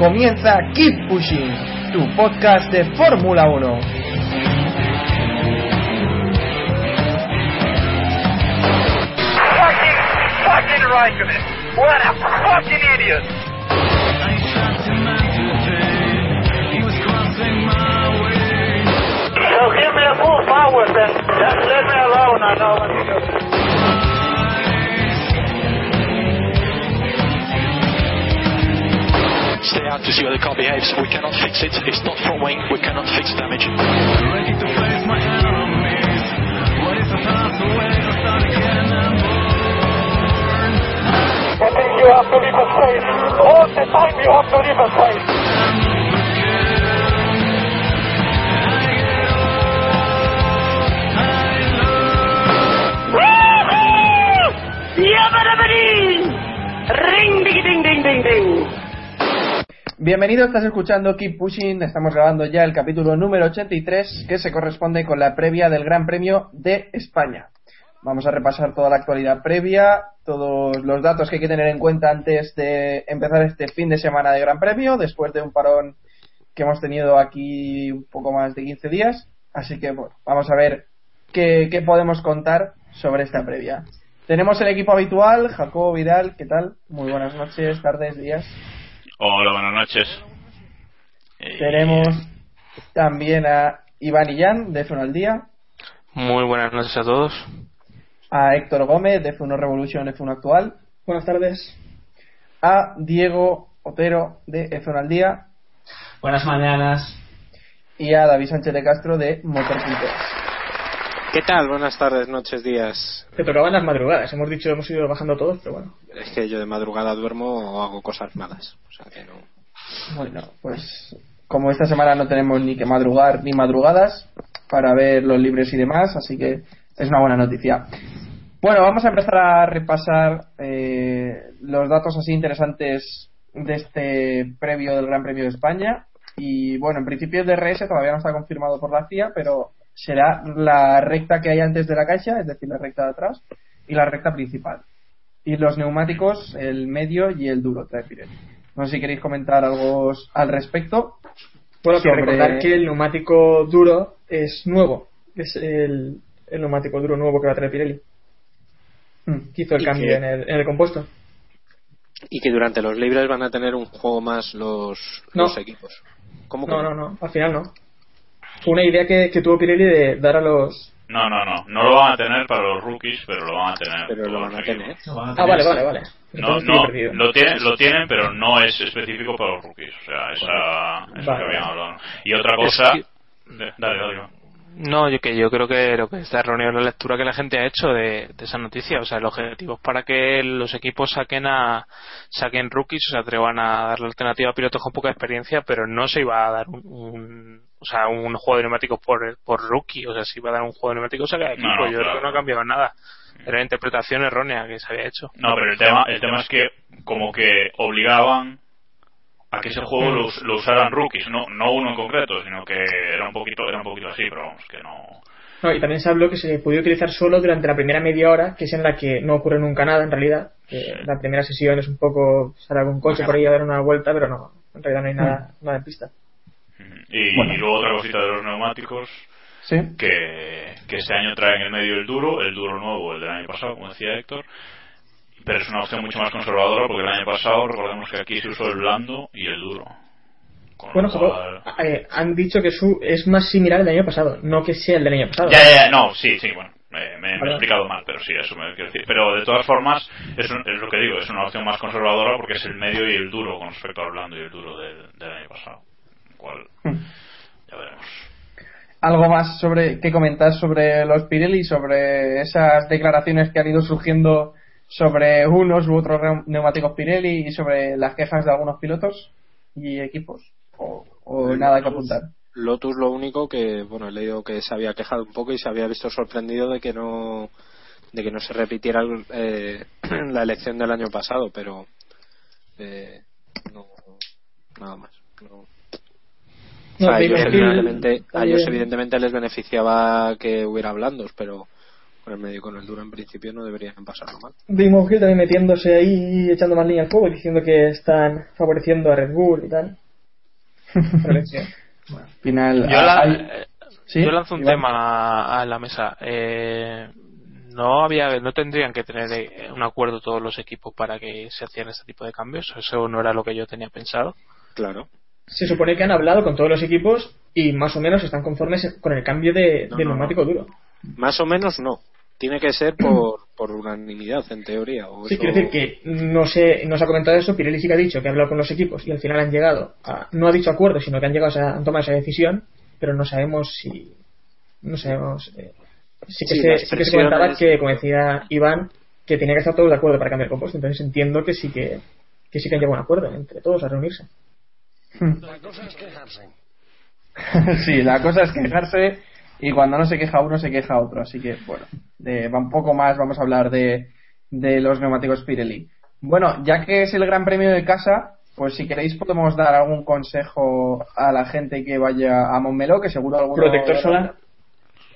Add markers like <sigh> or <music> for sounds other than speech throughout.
Comienza Keep Pushing, tu podcast de Fórmula 1. Fucking, fucking Raikkonen. What a fucking idiot. So give me a full power then. Just let me alone, I know what to do. Stay out to see how the car behaves. We cannot fix it. It's not front wing. We cannot fix damage. Ready to face my enemies. What is the path I think you have to leave a space. All the time you have to leave a space. Ring, ding, ding, ding, ding, ding. Bienvenido, estás escuchando Keep Pushing. Estamos grabando ya el capítulo número 83 que se corresponde con la previa del Gran Premio de España. Vamos a repasar toda la actualidad previa, todos los datos que hay que tener en cuenta antes de empezar este fin de semana de Gran Premio, después de un parón que hemos tenido aquí un poco más de 15 días. Así que bueno, vamos a ver qué, qué podemos contar sobre esta previa. Tenemos el equipo habitual, Jacobo Vidal, ¿qué tal? Muy buenas noches, tardes, días. Hola, buenas noches. Eh, Tenemos también a Iván Illán, de F1 al Día, Muy buenas noches a todos. a Héctor Gómez, de F1 Revolution, F1 Actual, Buenas tardes. a Diego Otero, de F1 al Día, Buenas mañanas. y a David Sánchez de Castro, de Motor.es. ¿Qué tal? Buenas tardes, noches, días. Te tocaban las madrugadas. Hemos dicho, hemos ido bajando todos, pero bueno. Es que yo de madrugada duermo o hago cosas malas. O sea que no. Bueno, pues como esta semana no tenemos ni que madrugar ni madrugadas para ver los libres y demás, así que es una buena noticia. Bueno, vamos a empezar a repasar eh, los datos así interesantes de este previo del Gran Premio de España. Y bueno, en principio el DRS todavía no está confirmado por la FIA, pero será la recta que hay antes de la caixa, es decir, la recta de atrás, y la recta principal. Y los neumáticos, el medio y el duro, trae Pirelli. No sé si queréis comentar algo al respecto. Bueno, quiero Sobre- recordar que el neumático duro es nuevo. Es el, el neumático duro nuevo que va a traer Pirelli. Mm. Que hizo el cambio que- en el, en el compuesto. Y que durante los libres van a tener un juego más los, No. los equipos. ¿Cómo que No, no, no. Al final no. Fue una idea que, que tuvo Pirelli de dar a los. No, no, no. No lo van a tener para los rookies, pero lo van a tener. Pero lo van a tener. Ah, vale, vale, vale. No, no, lo tienen, lo tienen, pero no es específico para los rookies. O sea, esa, eso Vale. que habían hablado. Y otra cosa. Dale, dale. No, yo que yo creo que lo que está erróneo es la lectura que la gente ha hecho de, de esa noticia. O sea, el objetivo es para que los equipos saquen a saquen rookies, o sea, atrevan a dar la alternativa a pilotos con poca experiencia, pero no se iba a dar un, un- o sea, un juego de neumáticos por, por rookie, o sea, se iba a dar un juego de neumáticos a cada equipo. No, no, yo creo que no ha cambiado nada. Era la interpretación errónea que se había hecho. No, pero el tema, el tema es que como que obligaban a que ese juego lo, lo usaran rookies, no, no uno en concreto, sino que era un poquito, era un poquito así, pero vamos, que no. No, y también se habló que se podía utilizar solo durante la primera media hora, que es en la que no ocurre nunca nada en realidad. Que la primera sesión es un poco sale algún coche por ahí a dar una vuelta, pero no, en realidad no hay nada, nada en pista. Y, Bueno. y luego otra cosita de los neumáticos, Sí. que, que este año traen el medio el duro, el duro nuevo, el del año pasado, como decía Héctor, pero es una opción mucho más conservadora porque el año pasado recordemos que aquí se usó el blando y el duro. Con Bueno, cual- eh, han dicho que su es más similar al del año pasado, no que sea el del año pasado. Ya, ya, ya, no, sí, sí, bueno, me, me- me he explicado mal, pero sí, eso me quiero decir. Pero de todas formas, es, un- es lo que digo, es una opción más conservadora porque es el medio y el duro con respecto al blando y el duro del, del año pasado. Cual, ya veremos. algo más sobre que comentar sobre los Pirelli, sobre esas declaraciones que han ido surgiendo sobre unos u otros neu- neumáticos Pirelli y sobre las quejas de algunos pilotos y equipos o, o nada que apuntar. Lotus lo único que, bueno, he leído que se había quejado un poco y se había visto sorprendido de que no de que no se repitiera el- eh, <clears throat> la elección del año pasado, pero eh, no nada más. No. O sea, No, a, ellos, evidentemente, a ellos evidentemente les beneficiaba que hubiera blandos, pero con el medio y con el duro en principio no deberían pasarlo mal. Damon Hill también metiéndose ahí y echando más línea al fuego y diciendo que están favoreciendo a Red Bull y tal. <laughs> Final, Yo, la- hay- eh, ¿Sí? yo lanzo un Iván. tema a, a la mesa. Eh, no había, no tendrían que tener eh, un acuerdo todos los equipos para que se hicieran este tipo de cambios. Eso no era lo que yo tenía pensado. Claro. Se supone que han hablado con todos los equipos y más o menos están conformes con el cambio de, No, de no, neumático duro. Más o menos no. Tiene que ser por, por unanimidad, en teoría. O Sí, eso- quiero decir que no se, no se ha comentado eso, Pirelli sí que ha dicho que ha hablado con los equipos y al final han llegado a, no ha dicho acuerdo, sino que han llegado a, tomado esa decisión, pero no sabemos si, no sabemos, eh, sí que, Sí, se, sí que se comentaba que, como decía Iván, que tenía que estar todos de acuerdo para cambiar el compuesto, entonces entiendo que sí que, que sí que han llegado a un acuerdo entre todos a reunirse. La cosa es quejarse. <laughs> sí, la cosa es quejarse y cuando no se queja uno se queja otro. Así que, bueno, de, va un poco más vamos a hablar de, de los neumáticos Pirelli. Bueno, ya que es el Gran Premio de casa, pues si queréis podemos dar algún consejo a la gente que vaya a Montmeló, que seguro alguno... Protector solar.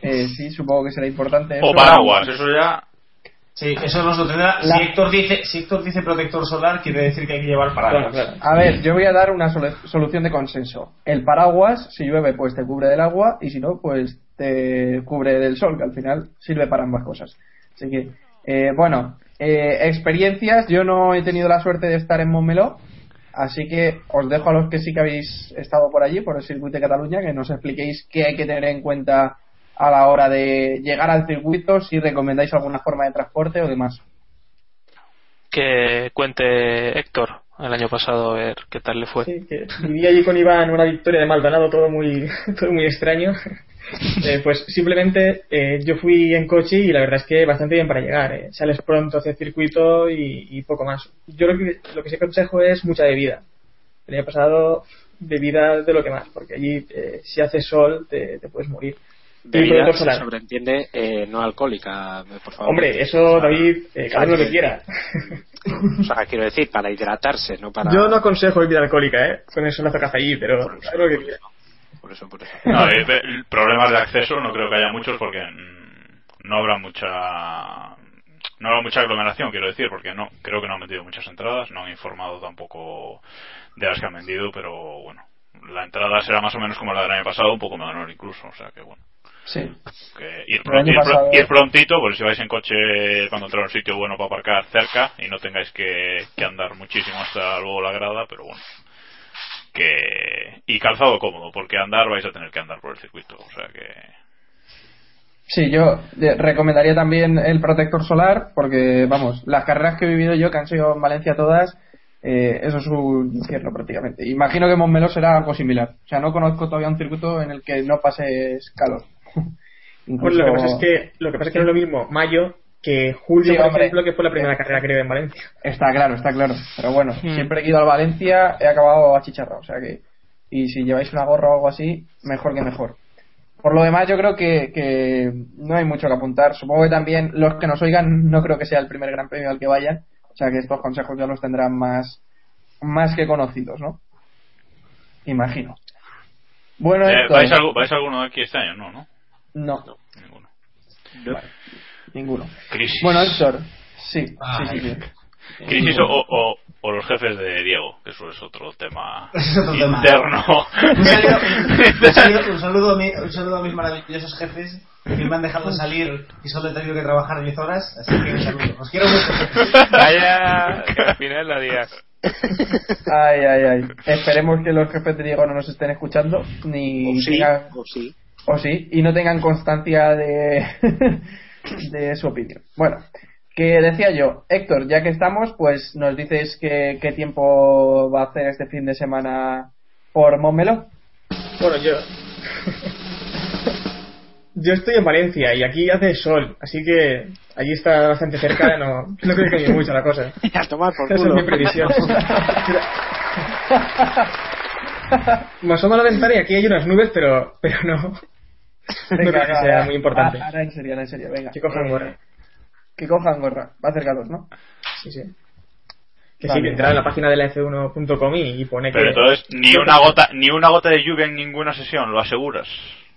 Eh, sí, supongo que será importante. O eso. paraguas, eso ya. Sí, eso nos lo tendrá. La- Si, Héctor dice, si Héctor dice protector solar, quiere decir que hay que llevar paraguas. A ver, yo voy a dar una solu- solución de consenso. El paraguas, si llueve, pues te cubre del agua y si no, pues te cubre del sol, que al final sirve para ambas cosas. Así que, eh, bueno, eh, experiencias. Yo no he tenido la suerte de estar en Montmeló, así que os dejo a los que sí que habéis estado por allí, por el circuito de Cataluña, que nos expliquéis qué hay que tener en cuenta a la hora de llegar al circuito, si recomendáis alguna forma de transporte o demás. Que cuente Héctor el año pasado a ver qué tal le fue. Sí, que viví allí con Iván una victoria de Maldonado, todo muy, <laughs> todo muy extraño. <laughs> Eh, pues simplemente eh, yo fui en coche y la verdad es que bastante bien para llegar. eh. Sales pronto hacia el circuito y, y poco más. Yo lo que, lo que sí aconsejo es mucha bebida. El año pasado bebida de lo que más, porque allí eh, si hace sol te, te puedes morir. Bebida se sobreentiende eh, no alcohólica, por favor. Hombre, eso David, eh, cada uno lo que quiera. O sea, quiero decir, para hidratarse, no para. Yo no aconsejo bebida alcohólica, ¿eh? Con eso no hace allí, pero cada uno lo que quiera. Por eso, por eso. No, eh, problemas de acceso no creo que haya muchos porque no habrá mucha no habrá mucha aglomeración quiero decir porque no creo que no han vendido muchas entradas no han informado tampoco de las que han vendido pero bueno la entrada será más o menos como la del año pasado un poco menor incluso o sea que bueno Sí. que ir, pasado- prontito porque si vais en coche cuando entráis a un sitio bueno para aparcar cerca y no tengáis que, que andar muchísimo hasta luego la grada pero bueno que y calzado cómodo porque andar vais a tener que andar por el circuito o sea que Sí, yo recomendaría también el protector solar porque, vamos, las carreras que he vivido yo, que han sido en Valencia todas, eh, eso es un infierno prácticamente. Imagino que Montmeló será algo similar. O sea, no conozco todavía un circuito en el que no pases calor. <laughs> Incluso- lo que pasa es que lo que pasa es que no es lo mismo mayo que julio, Sí, por hombre. ejemplo, que fue la primera carrera que iba en Valencia. Está claro, está claro. Pero bueno, Hmm. siempre que he ido al Valencia he acabado achicharrado. O sea que, y si lleváis una gorra o algo así, mejor que mejor. Por lo demás, yo creo que, que no hay mucho que apuntar. Supongo que también los que nos oigan no creo que sea el primer gran premio al que vayan. O sea que estos consejos ya los tendrán más, más que conocidos, ¿no? Imagino. Bueno, Eh, Héctor. ¿vais, algo- ¿Vais alguno de aquí este año? No, ¿no? No. Ninguno. Vale, ninguno. Crisis. Bueno, Héctor. Sí, sí, sí, sí. Crisis o, o, o los jefes de Diego, que eso es otro tema <laughs> interno. <laughs> Un saludo, un saludo- un saludo a mi- un saludo a mis maravillosos jefes que me han dejado salir y solo he tenido que trabajar 10 horas, así que un saludo. Os quiero mucho. Vaya, que al final la días. Ay, ay, ay. Esperemos que los jefes de Diego no nos estén escuchando, ni O sí, o sí. O sí, y no tengan constancia de, <laughs> de su opinión. Bueno, que decía yo, Héctor, ya que estamos, pues nos dices que- qué tiempo va a hacer este fin de semana por Montmeló. Bueno, yo. Yo estoy en Valencia y aquí hace sol, así que allí está bastante cerca, no, no creo que cambie mucho la cosa. <laughs> A tomar por Esa es culo. mi previsión. Me asomo a la ventana y aquí hay unas nubes, pero, pero no. No creo que Venga, sea muy importante. Ahora en serio, ahora en serio, venga. Que cojan gorra. Que cojan gorra. Va a hacer calor, ¿no? Sí, sí. Que Vale. sí, que entrar en la página de la F1.com y, pone Pero que. entonces, ni una gota ni una gota de lluvia en ninguna sesión, lo aseguras.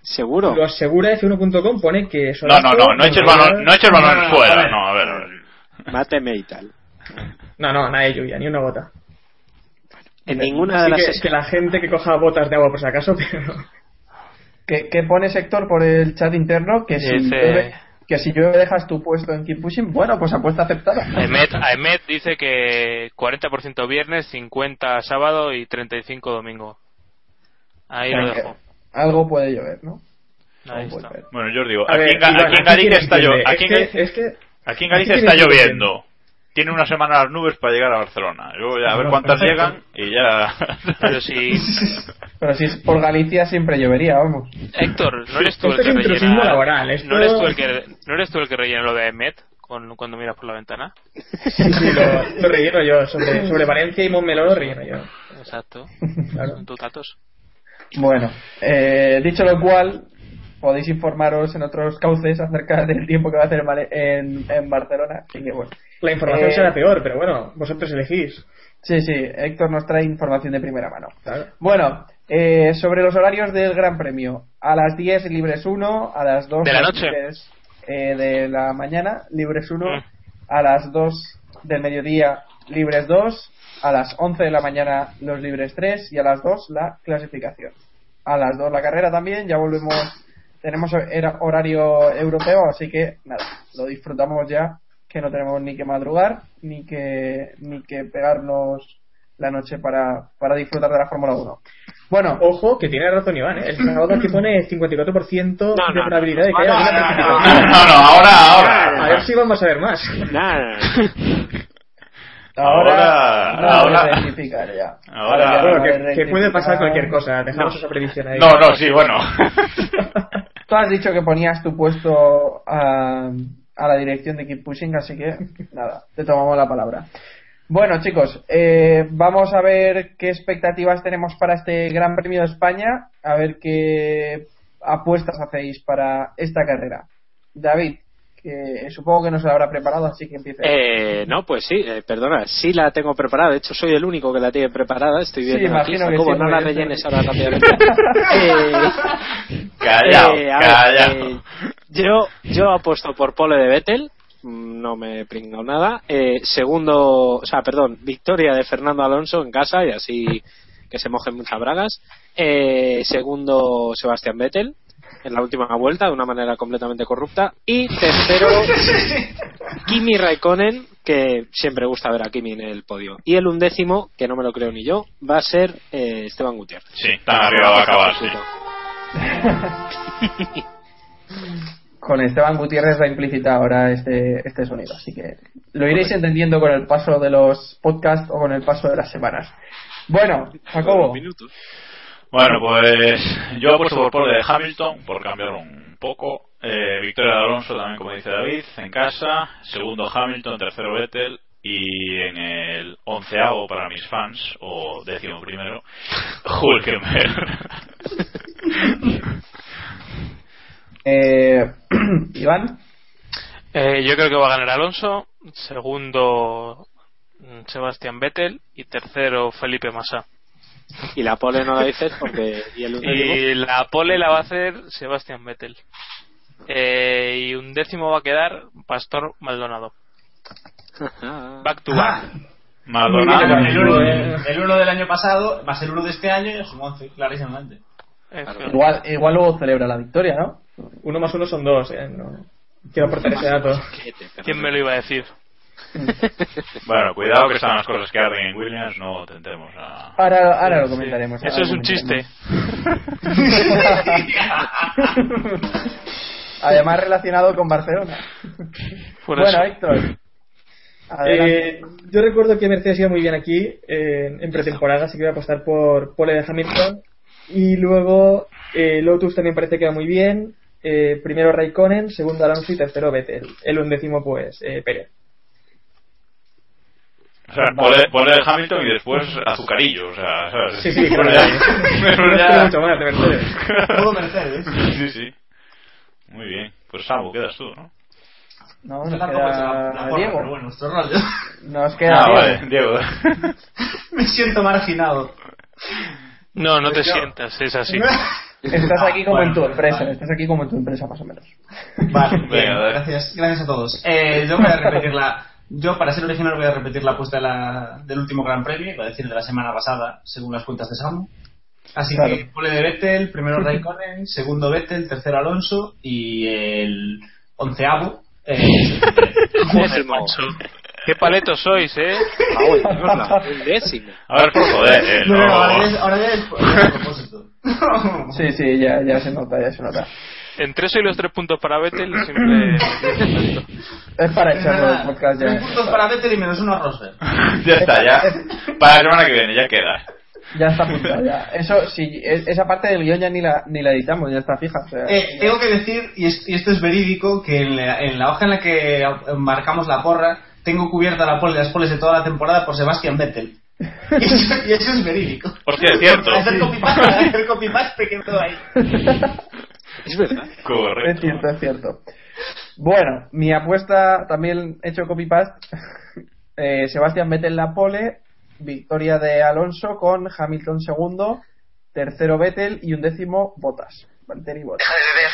¿Seguro? Lo asegura F1.com, pone que. No, no, no, no eches balón, no eches balón fuera, no, a ver, a ver. Máteme y tal. No, no, nada de lluvia, ni una gota. En ninguna de las que, sesiones. que la gente que coja botas de agua por si acaso, <laughs> pero no. ¿Qué, qué pone sector por el chat interno? Que si, llueve, que si llueve dejas tu puesto en Keep Pushing. Bueno, pues apuesta aceptada. Ahmed, Ahmed dice que 40% viernes, 50 sábado y 35 domingo. Ahí lo dejo. Algo puede llover, ¿no? Ahí Algo puede está. llover. Bueno, yo os digo, A aquí, ver, en, Ga- Iván, aquí en aquí Galicia tienes está que llo- entender. aquí en Es que- Galicia- es que- aquí en Galicia aquí está que lloviendo. Tiene una semana las nubes para llegar a Barcelona. Luego ya a ver cuántas perfecto. llegan y ya. Pero si. <laughs> Pero si es por Galicia siempre llovería, vamos. Héctor, ¿no eres tú el que rellena. laboral, esto- ¿no, eres tú el que, ¿No eres tú el que rellena lo de con, cuando miras por la ventana? Sí, sí, lo, lo relleno yo. Sobre, sobre Valencia y Montmeló lo relleno yo. Exacto. <laughs> Claro. Son tus datos. Bueno, eh, dicho lo cual, podéis informaros en otros cauces acerca del tiempo que va a hacer en, Vale- en, en Barcelona. Así que bueno. La información Eh, será peor, pero bueno, vosotros elegís. Sí, sí, Héctor nos trae información de primera mano. Bueno, eh, sobre los horarios del Gran Premio. A las 10 libres 1, a las 2 De la noche. libres, eh, de la mañana libres 1, Mm. a las 2 del mediodía libres 2, a las 11 de la mañana los libres 3 y a las 2 la clasificación. A las 2 la carrera también, ya volvemos, tenemos horario europeo, así que nada, lo disfrutamos ya, que no tenemos ni que madrugar, ni que, ni que pegarnos la noche para, para disfrutar de la Fórmula 1. Bueno, Ojo, que tiene razón Iván, ¿eh? El sábado aquí pone 54% No, de no, probabilidad de que haya no, no, no, precipitación. No, no, ahora, ahora. A ver si vamos a ver más. Nada. ahora, ahora- no ahora- rectificar ya. ahora- Bueno, que, vale que puede rectificar. pasar cualquier cosa. Dejamos esa predicción ahí. No, no, sí, bueno. <laughs> Tú has dicho que ponías tu puesto a, a la dirección de Keep Pushing, así que nada, te tomamos la palabra. Bueno, chicos, eh, vamos a ver qué expectativas tenemos para este Gran Premio de España, a ver qué apuestas hacéis para esta carrera. David, que supongo que no se la habrá preparado, así que empiece. Eh, no, pues sí, eh, perdona, sí la tengo preparada. De hecho, soy el único que la tiene preparada. Estoy Sí, viendo aquí. que Jacobo, sí, no la bien. rellenes ahora rápidamente. eh, <laughs> Callao, eh, callao. eh, yo, yo apuesto por pole de Vettel. mm, No me pringado nada. Eh, segundo, o sea, perdón, victoria de Fernando Alonso en casa y así que se mojen muchas bragas. Eh, segundo, Sebastián Vettel en la última vuelta de una manera completamente corrupta. Y tercero, Kimi Raikkonen, que siempre gusta ver a Kimi en el podio. Y el undécimo, que no me lo creo ni yo, va a ser eh, Esteban Gutiérrez. Sí, tan arriba va a acabar, sí. <laughs> Con Esteban Gutiérrez va implícita ahora este, este sonido, así que lo iréis entendiendo con el paso de los podcasts o con el paso de las semanas. Bueno, Jacobo, Bueno, pues yo apuesto por pole de Hamilton, por cambiar un poco. Eh, victoria de Alonso también, como dice David, en casa. Segundo Hamilton, tercero Vettel. Y en el onceavo para mis fans, o décimo primero, <laughs> Hulkenberg. <laughs> eh, <clears throat> Iván, Eh, yo creo que va a ganar Alonso. Segundo, mm, Sebastián Vettel. Y tercero, Felipe Massa. Y la pole no la dices porque. Y el undécimo. Y la pole la va a hacer Sebastián Vettel. Eh, y un décimo va a quedar Pastor Maldonado. <laughs> Back to back. Maldonado. El 1 el uno del año pasado, más el 1 de este año, es un 11, clarísimamente. Igual, igual luego celebra la victoria, ¿no? Uno más uno son dos, ¿eh? No. Quiero aportar ese dato. <laughs> ¿Quién me lo iba a decir? <laughs> Bueno, cuidado que están las cosas que arden en Williams, no tentemos a... Ahora, ahora lo comentaremos. Eso es un chiste. <laughs> Además relacionado con Barcelona. Por bueno, eso. Héctor. Eh, yo recuerdo que Mercedes iba muy bien aquí eh, en pretemporada, así que voy a apostar por pole de Hamilton. Y luego eh, Lotus también parece que va muy bien. Eh, primero Raikkonen, segundo Alonso y tercero Vettel. El undécimo, pues, eh, Pérez. O sea, ponle el Hamilton y después azucarillo, o sea, ¿sabes? Sí, sí, <laughs> pero ya- pero ya- mucho más de Mercedes. Todo Mercedes. Sí, sí. Muy bien. Pues Samu, quedas tú, ¿no? No, nos queda la Diego. pero bueno, nuestro rollo. Nos queda Ah, Diego. vale, Diego. <laughs> Me siento marginado. No, no te yo- sientas, es así. <laughs> Estás aquí como en tu Bueno, empresa, vale. estás aquí como en tu empresa más o menos. Vale, gracias, gracias a todos. Eh, yo voy a repetir la. Yo, para ser original, voy a repetir la apuesta de la- del último Gran Premio, iba a decir de la semana pasada, según las cuentas de Samu. Así Claro. que pole de Vettel, primero Raikkonen, segundo Vettel, tercero Alonso y el onceavo. Eh, <laughs> Joder, macho. Qué paletos sois, ¿eh? El décimo. A ver, por joder, eh, no, ahora ya es, ahora ya es, ya es a propósito. <laughs> Sí, sí, ya, ya se nota, ya se nota. Entre eso y los tres puntos para Vettel, <clears throat> siempre. Es para echarlo del podcast Tres puntos para Vettel y menos uno a Rosberg. <laughs> ya está, ya. Para la semana que viene, ya queda. Ya está apuntado, ya. Eso, sí, es- esa parte del guion ya ni la, ni la editamos, ya está fija. o sea, Eh, tengo que decir, y, es- y esto es verídico, que en la, en la hoja en la que marcamos la porra, tengo cubierta la pole, las poles de toda la temporada por Sebastián Vettel. <laughs> Y eso, y eso es verídico. Hostia, es cierto. Hacer copy-paste, hacer copy-paste que ahí. <laughs> Es verdad. <laughs> Es cierto, es cierto. Bueno, mi apuesta también he hecho copy-paste. <laughs> Eh, Sebastián Vettel la pole, victoria de Alonso con Hamilton segundo, tercero Vettel y un décimo Botas. Valtteri Bottas. Deja de beber,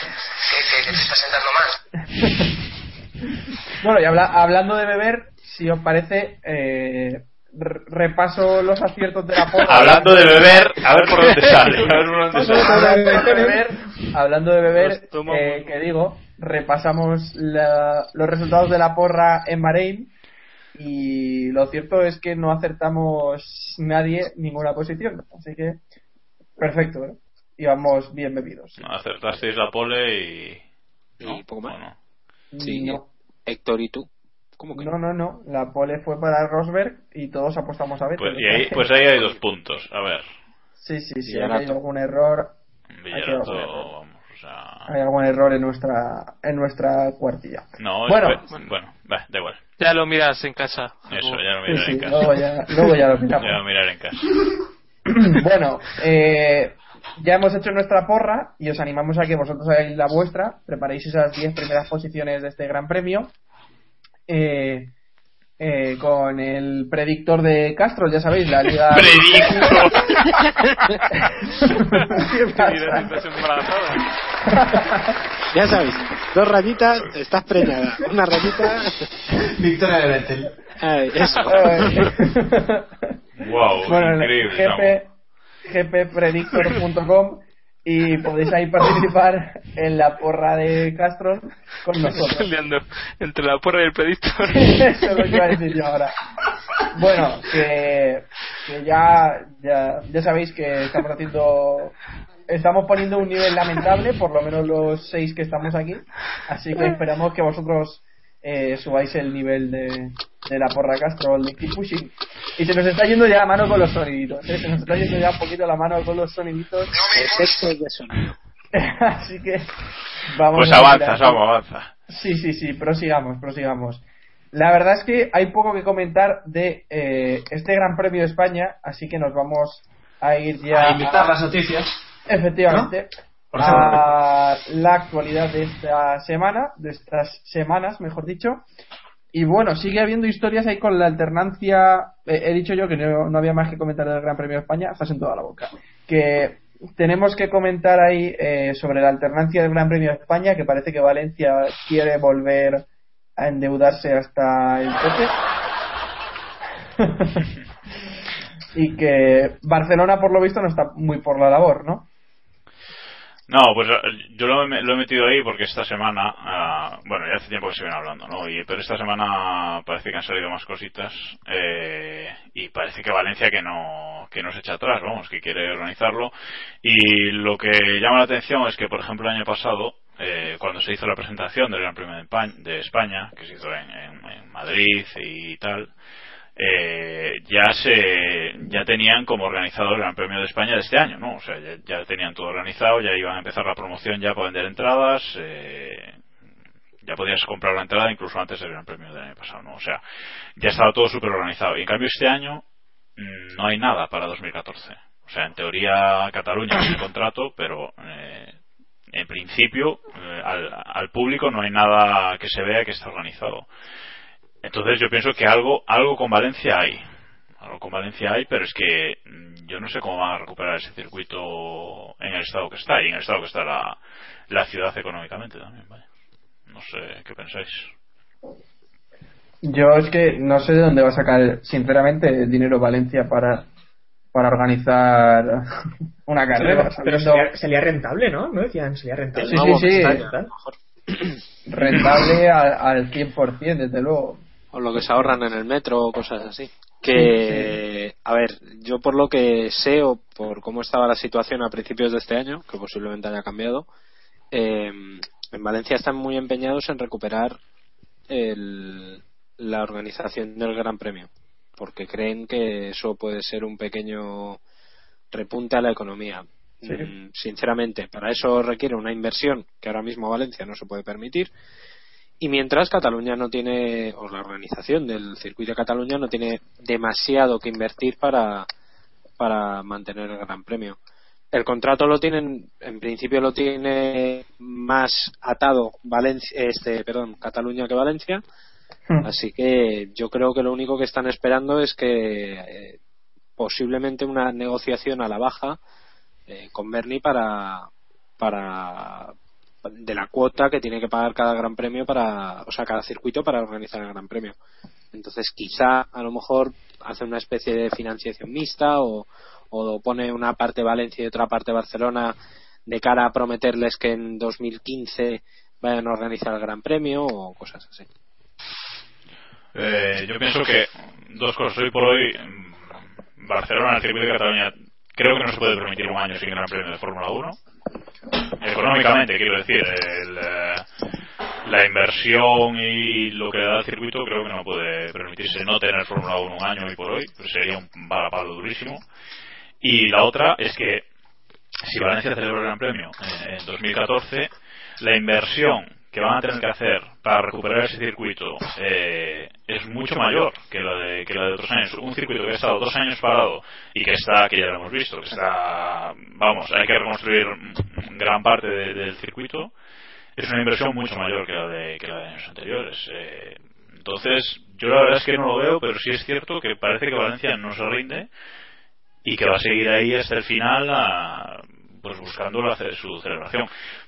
que, que- que te estás sentando más. <laughs> Bueno, y habla- hablando de beber, si os parece, eh, repaso los aciertos de la porra. Hablando de beber, a ver por dónde <laughs> sale. A ver por dónde sale. hablando de beber, hablando de beber eh, que digo, repasamos la- los resultados de la porra en Bahrein y lo cierto es que no acertamos nadie ninguna posición, así que perfecto, ¿eh? íbamos bien bebidos. No, acertasteis la pole y. Y poco más. ¿O no? Sí, no, Héctor y tú. ¿Cómo que no, no, no, la pole fue para Rosberg y todos apostamos a Vettel. Pues, y ahí, pues ahí hay dos puntos. A ver. Sí, sí, sí, Villarato. hay algún error, Villarato, Hay vamos, o sea. hay algún error en nuestra en nuestra cuartilla. No, Bueno. bueno, va, da igual. Ya lo miras en casa. Eso, ya lo Sí, miraré sí, en casa. luego ya, luego ya lo miramos. <laughs> Ya lo miraré en casa. <clears throat> bueno, eh, ya hemos hecho nuestra porra y os animamos a que vosotros hagáis la vuestra, preparéis esas 10 primeras posiciones de este gran premio. Eh, eh, con el predictor de Castro, ya sabéis, la liga. <laughs> <laughs> Embarazada. <laughs> Ya sabéis, dos rayitas, estás preñada. Una rayita. Victoria de Vettel. Ay, eso. Wow, bueno, increíble. GP, gppredictor.com y podéis ahí participar en la porra de Castro con <laughs> nosotros. Entre la porra y el predictor. <laughs> Eso es lo que iba a decir yo ahora. Bueno, que, que ya, ya, ya sabéis que estamos haciendo. Estamos poniendo un nivel lamentable, por lo menos los seis que estamos aquí. Así que esperamos que vosotros eh, subáis el nivel de, de la porra Castro, el de Keep Pushing. Y se nos está yendo ya la mano con los soniditos. ¿eh? Se nos está yendo ya un poquito la mano con los soniditos. Efectos de sonido. <laughs> Así que vamos Pues a avanza. Samu, avanza. Sí, sí, sí, prosigamos, prosigamos. La verdad es que hay poco que comentar de eh, este Gran Premio de España, así que nos vamos a ir ya A invitar las noticias. efectivamente Por a la actualidad de esta semana, de estas semanas, mejor dicho. Y bueno, sigue habiendo historias ahí con la alternancia. eh, he dicho yo que no, no había más que comentar del Gran Premio de España, estás en toda la boca. Que tenemos que comentar ahí eh, sobre la alternancia del Gran Premio de España, que parece que Valencia quiere volver a endeudarse hasta el tope. <laughs> y que Barcelona, por lo visto, no está muy por la labor, ¿no? No, pues yo lo, he- lo he metido ahí porque esta semana, ah, bueno, ya hace tiempo que se viene hablando, ¿no? Y, pero esta semana parece que han salido más cositas eh, y parece que Valencia que no, que no se echa atrás, vamos, que quiere organizarlo. Y lo que llama la atención es que, por ejemplo, el año pasado, eh, cuando se hizo la presentación del Gran Premio de España, que se hizo en Madrid y tal, eh, ya se ya tenían como organizado el Gran Premio de España de este año, ¿no? O sea, ya, tenían todo organizado, ya iban a empezar la promoción ya para vender entradas, eh, ya podías comprar la entrada incluso antes del Gran Premio del año pasado, ¿no? O sea, ya estaba todo súper organizado. Y en cambio este año mm, no hay nada para 2014. O sea, en teoría Cataluña tiene contrato, pero eh, en principio eh, al, al público no hay nada que se vea que está organizado. Entonces yo pienso que algo, algo con Valencia hay. Algo con Valencia hay, pero es que mm, yo no sé cómo van a recuperar ese circuito en el estado que está y en el estado que está la, la ciudad económicamente también. vaya. No sé qué pensáis. Yo es que no sé de dónde va a sacar, sinceramente, el dinero Valencia para, para organizar <laughs> una carrera. pero sería, sería rentable, ¿no? ¿No decían? Sería rentable. Sí, sí, sí. Rentable al, al 100%, desde luego. O lo que se ahorran en el metro o cosas así. Que, a ver, yo por lo que sé o por cómo estaba la situación a principios de este año, que posiblemente haya cambiado, eh, en Valencia están muy empeñados en recuperar el- la organización del Gran Premio, porque creen que eso puede ser un pequeño repunte a la economía. Sí. Mm, Sinceramente, para eso requiere una inversión que ahora mismo Valencia no se puede permitir. Y mientras Cataluña no tiene, o la organización del circuito de Cataluña no tiene demasiado que invertir para, para mantener el Gran Premio. El contrato lo tienen, en principio lo tiene más atado Valencia, este, perdón, Cataluña que Valencia. Así que yo creo que lo único que están esperando es que eh, posiblemente una negociación a la baja eh, con Bernie para, para de la cuota que tiene que pagar cada Gran Premio para, o sea, cada circuito para organizar el Gran Premio. Entonces, quizá a lo mejor hace una especie de financiación mixta o, o pone una parte Valencia y otra parte Barcelona de cara a prometerles que en 2015 vayan a organizar el Gran Premio o cosas así. Eh, yo pienso que dos cosas. Hoy por hoy, Barcelona, el circuito de Cataluña, creo que no se puede permitir un año sin Gran Premio de Fórmula 1. Económicamente, quiero decir, el, eh, la inversión y lo que le da el circuito, creo que no puede permitirse no tener Fórmula 1 un año hoy por hoy. Pues sería un balapalo durísimo. Y la otra es que si Valencia celebra el Gran Premio en 2014, la inversión que van a tener que hacer para recuperar ese circuito eh, es mucho mayor que la de que la de otros años. Un circuito que ha estado dos años parado y que está, que ya lo hemos visto, que está, vamos, hay que reconstruir gran parte de- del circuito, es una inversión mucho mayor que la de, que la de años anteriores. Eh, entonces, yo la verdad es que no lo veo, pero sí es cierto que parece que Valencia no se rinde y que va a seguir ahí hasta el final a- pues buscando la, su celebración.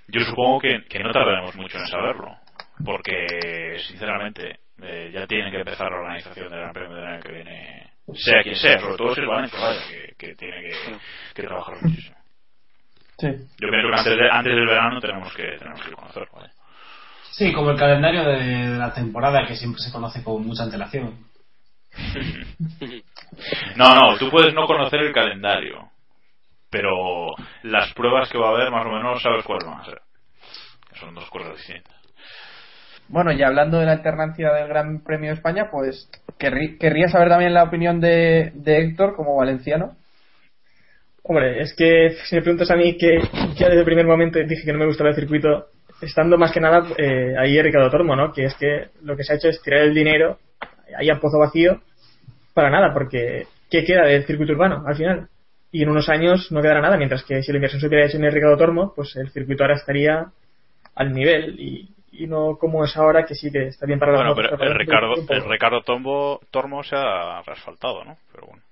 Yo supongo que, que no tardaremos mucho en saberlo, porque sinceramente eh, ya tienen que empezar la organización del Gran Premio del año que viene, sea quien sea, sobre todo si es Valencia, vaya, que, que tiene que, que trabajar muchísimo. Sí. Yo pienso que antes, de- antes del verano tenemos que, tenemos que conocerlo. vaya. Sí, como el calendario de la temporada que siempre se conoce con mucha antelación. <laughs> No, no, tú puedes no conocer el calendario, pero las pruebas que va a haber más o menos sabes cuáles van a ser. Que Son dos cosas distintas. Bueno, y hablando de la alternancia del Gran Premio de España, pues querrí- querría saber también la opinión de, de Héctor como valenciano. Hombre, es que si me preguntas a mí que ya desde el primer momento dije que no me gustaba el circuito, estando más que nada eh, ahí Ricardo Tormo, ¿no? Que es que lo que se ha hecho es tirar el dinero ahí a pozo vacío para nada, porque ¿qué queda del circuito urbano al final? Y en unos años no quedará nada, mientras que si la inversión se hubiera hecho en el Ricardo Tormo, pues el circuito ahora estaría al nivel y, y no como es ahora, que sí que está bien para las Bueno, motos, pero el Ricardo, el Ricardo Tombo, Tormo se ha reasfaltado, ¿no? Pero bueno.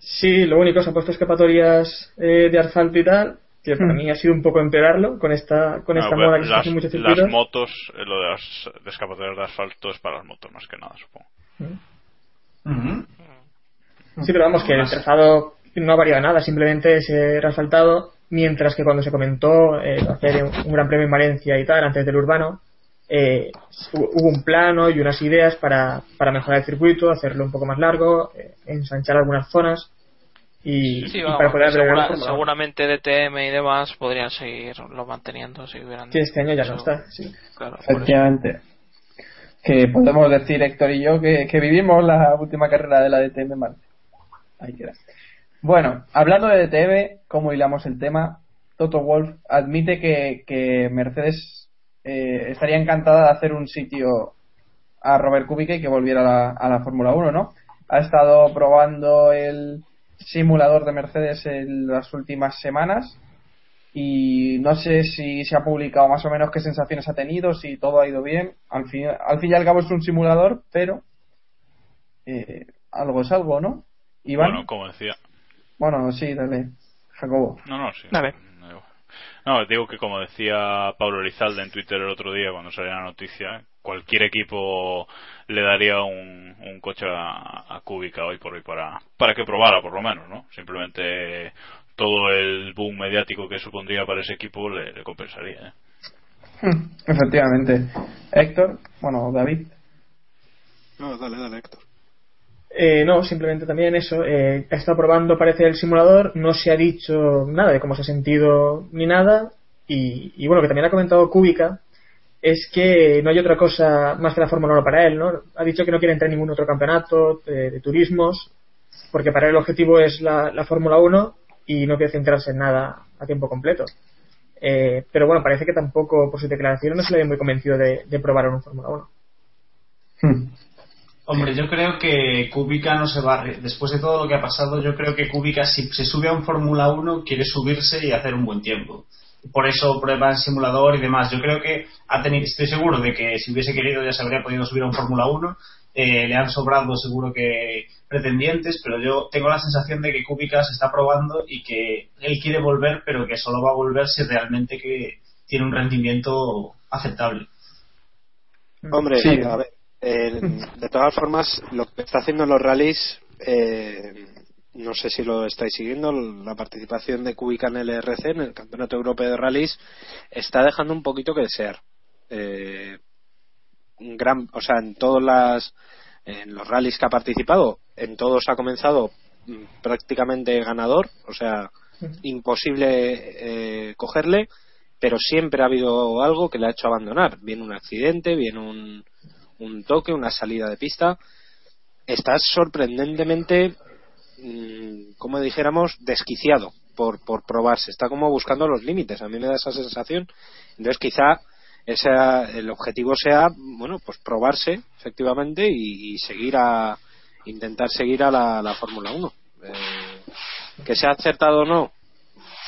Sí, lo único se ha puesto escapatorias eh, de asfalto y tal, que para Hmm. mí ha sido un poco empeorarlo con esta con No, esta moda que se las, hace en muchos las circuitos. motos, eh, lo de las de escapatorias de asfalto es para las motos más que nada, supongo. Sí, pero vamos, que el trazado no ha variado nada, simplemente se ha resaltado, mientras que cuando se comentó eh, hacer un gran premio en Valencia y tal, antes del urbano, eh, hu- hubo un plano y unas ideas para, para mejorar el circuito, hacerlo un poco más largo, eh, ensanchar algunas zonas y, Sí, y vamos, para poder segura- seguramente DTM y demás podrían seguirlo manteniendo si hubieran Que este año ya no está, sí. Claro. Efectivamente. Que podemos decir, Héctor y yo, que, que vivimos la última carrera de la DTM en Marte. Ahí queda. Bueno, hablando de DTM, como hilamos el tema, Toto Wolf admite que, que Mercedes eh, estaría encantada de hacer un sitio a Robert Kubica y que volviera a la, Fórmula 1, ¿no? Ha estado probando el simulador de Mercedes en las últimas semanas y no sé si se ha publicado más o menos qué sensaciones ha tenido, si todo ha ido bien. Al fin, al fin y al cabo es un simulador, pero eh, algo es algo, ¿no? Bueno, como decía. Bueno, sí, dale, Jacobo. No, no, sí. Dale. No, digo que como decía Pablo Rizalde en Twitter el otro día cuando salió la noticia, cualquier equipo le daría un, un coche a, a Kubica hoy por hoy para, para que probara por lo menos, ¿no? Simplemente todo el boom mediático que supondría para ese equipo le, le compensaría, ¿eh? Hmm, Efectivamente. Héctor, bueno, David. No, dale, dale, Héctor. Eh, no, simplemente también eso. Eh, ha estado probando, parece, el simulador. No se ha dicho nada de cómo se ha sentido ni nada. Y, y bueno, que también ha comentado Kubica es que no hay otra cosa más que la Fórmula 1 para él, ¿no? Ha dicho que no quiere entrar en ningún otro campeonato de, turismos, porque para él el objetivo es la, la Fórmula 1 y no quiere centrarse en nada a tiempo completo. Eh, pero bueno, parece que tampoco, por sus declaraciones, no se le ve muy convencido de, de probar en un Fórmula 1. Hombre, yo creo que Kubica no se va a... Después de todo lo que ha pasado, yo creo que Kubica, si se sube a un Fórmula 1, quiere subirse y hacer un buen tiempo. Por eso prueba en simulador y demás. Yo creo que ha tenido, estoy seguro de que si hubiese querido ya se habría podido subir a un Fórmula 1. Eh, le han sobrado seguro que pretendientes, pero yo tengo la sensación de que Kubica se está probando y que él quiere volver, pero que solo va a volver si realmente que tiene un rendimiento aceptable. Hombre, Sí. a ver, eh, de todas formas, lo que está haciendo en los rallies, eh, no sé si lo estáis siguiendo, la participación de Kubica en el RC, en el Campeonato Europeo de Rallies, está dejando un poquito que desear. Eh, un gran, o sea, en todas las, en los rallies que ha participado, en todos ha comenzado mm, prácticamente ganador, o sea, imposible eh, cogerle, pero siempre ha habido algo que le ha hecho abandonar. Bien un accidente, bien un, un toque, una salida de pista. Está sorprendentemente, mm, como dijéramos, desquiciado por, por probarse. Está como buscando los límites. A mí me da esa sensación. Entonces, quizá esa, el objetivo sea, bueno, pues probarse efectivamente y, seguir a intentar seguir a la, la Fórmula 1. Eh, que sea acertado o no,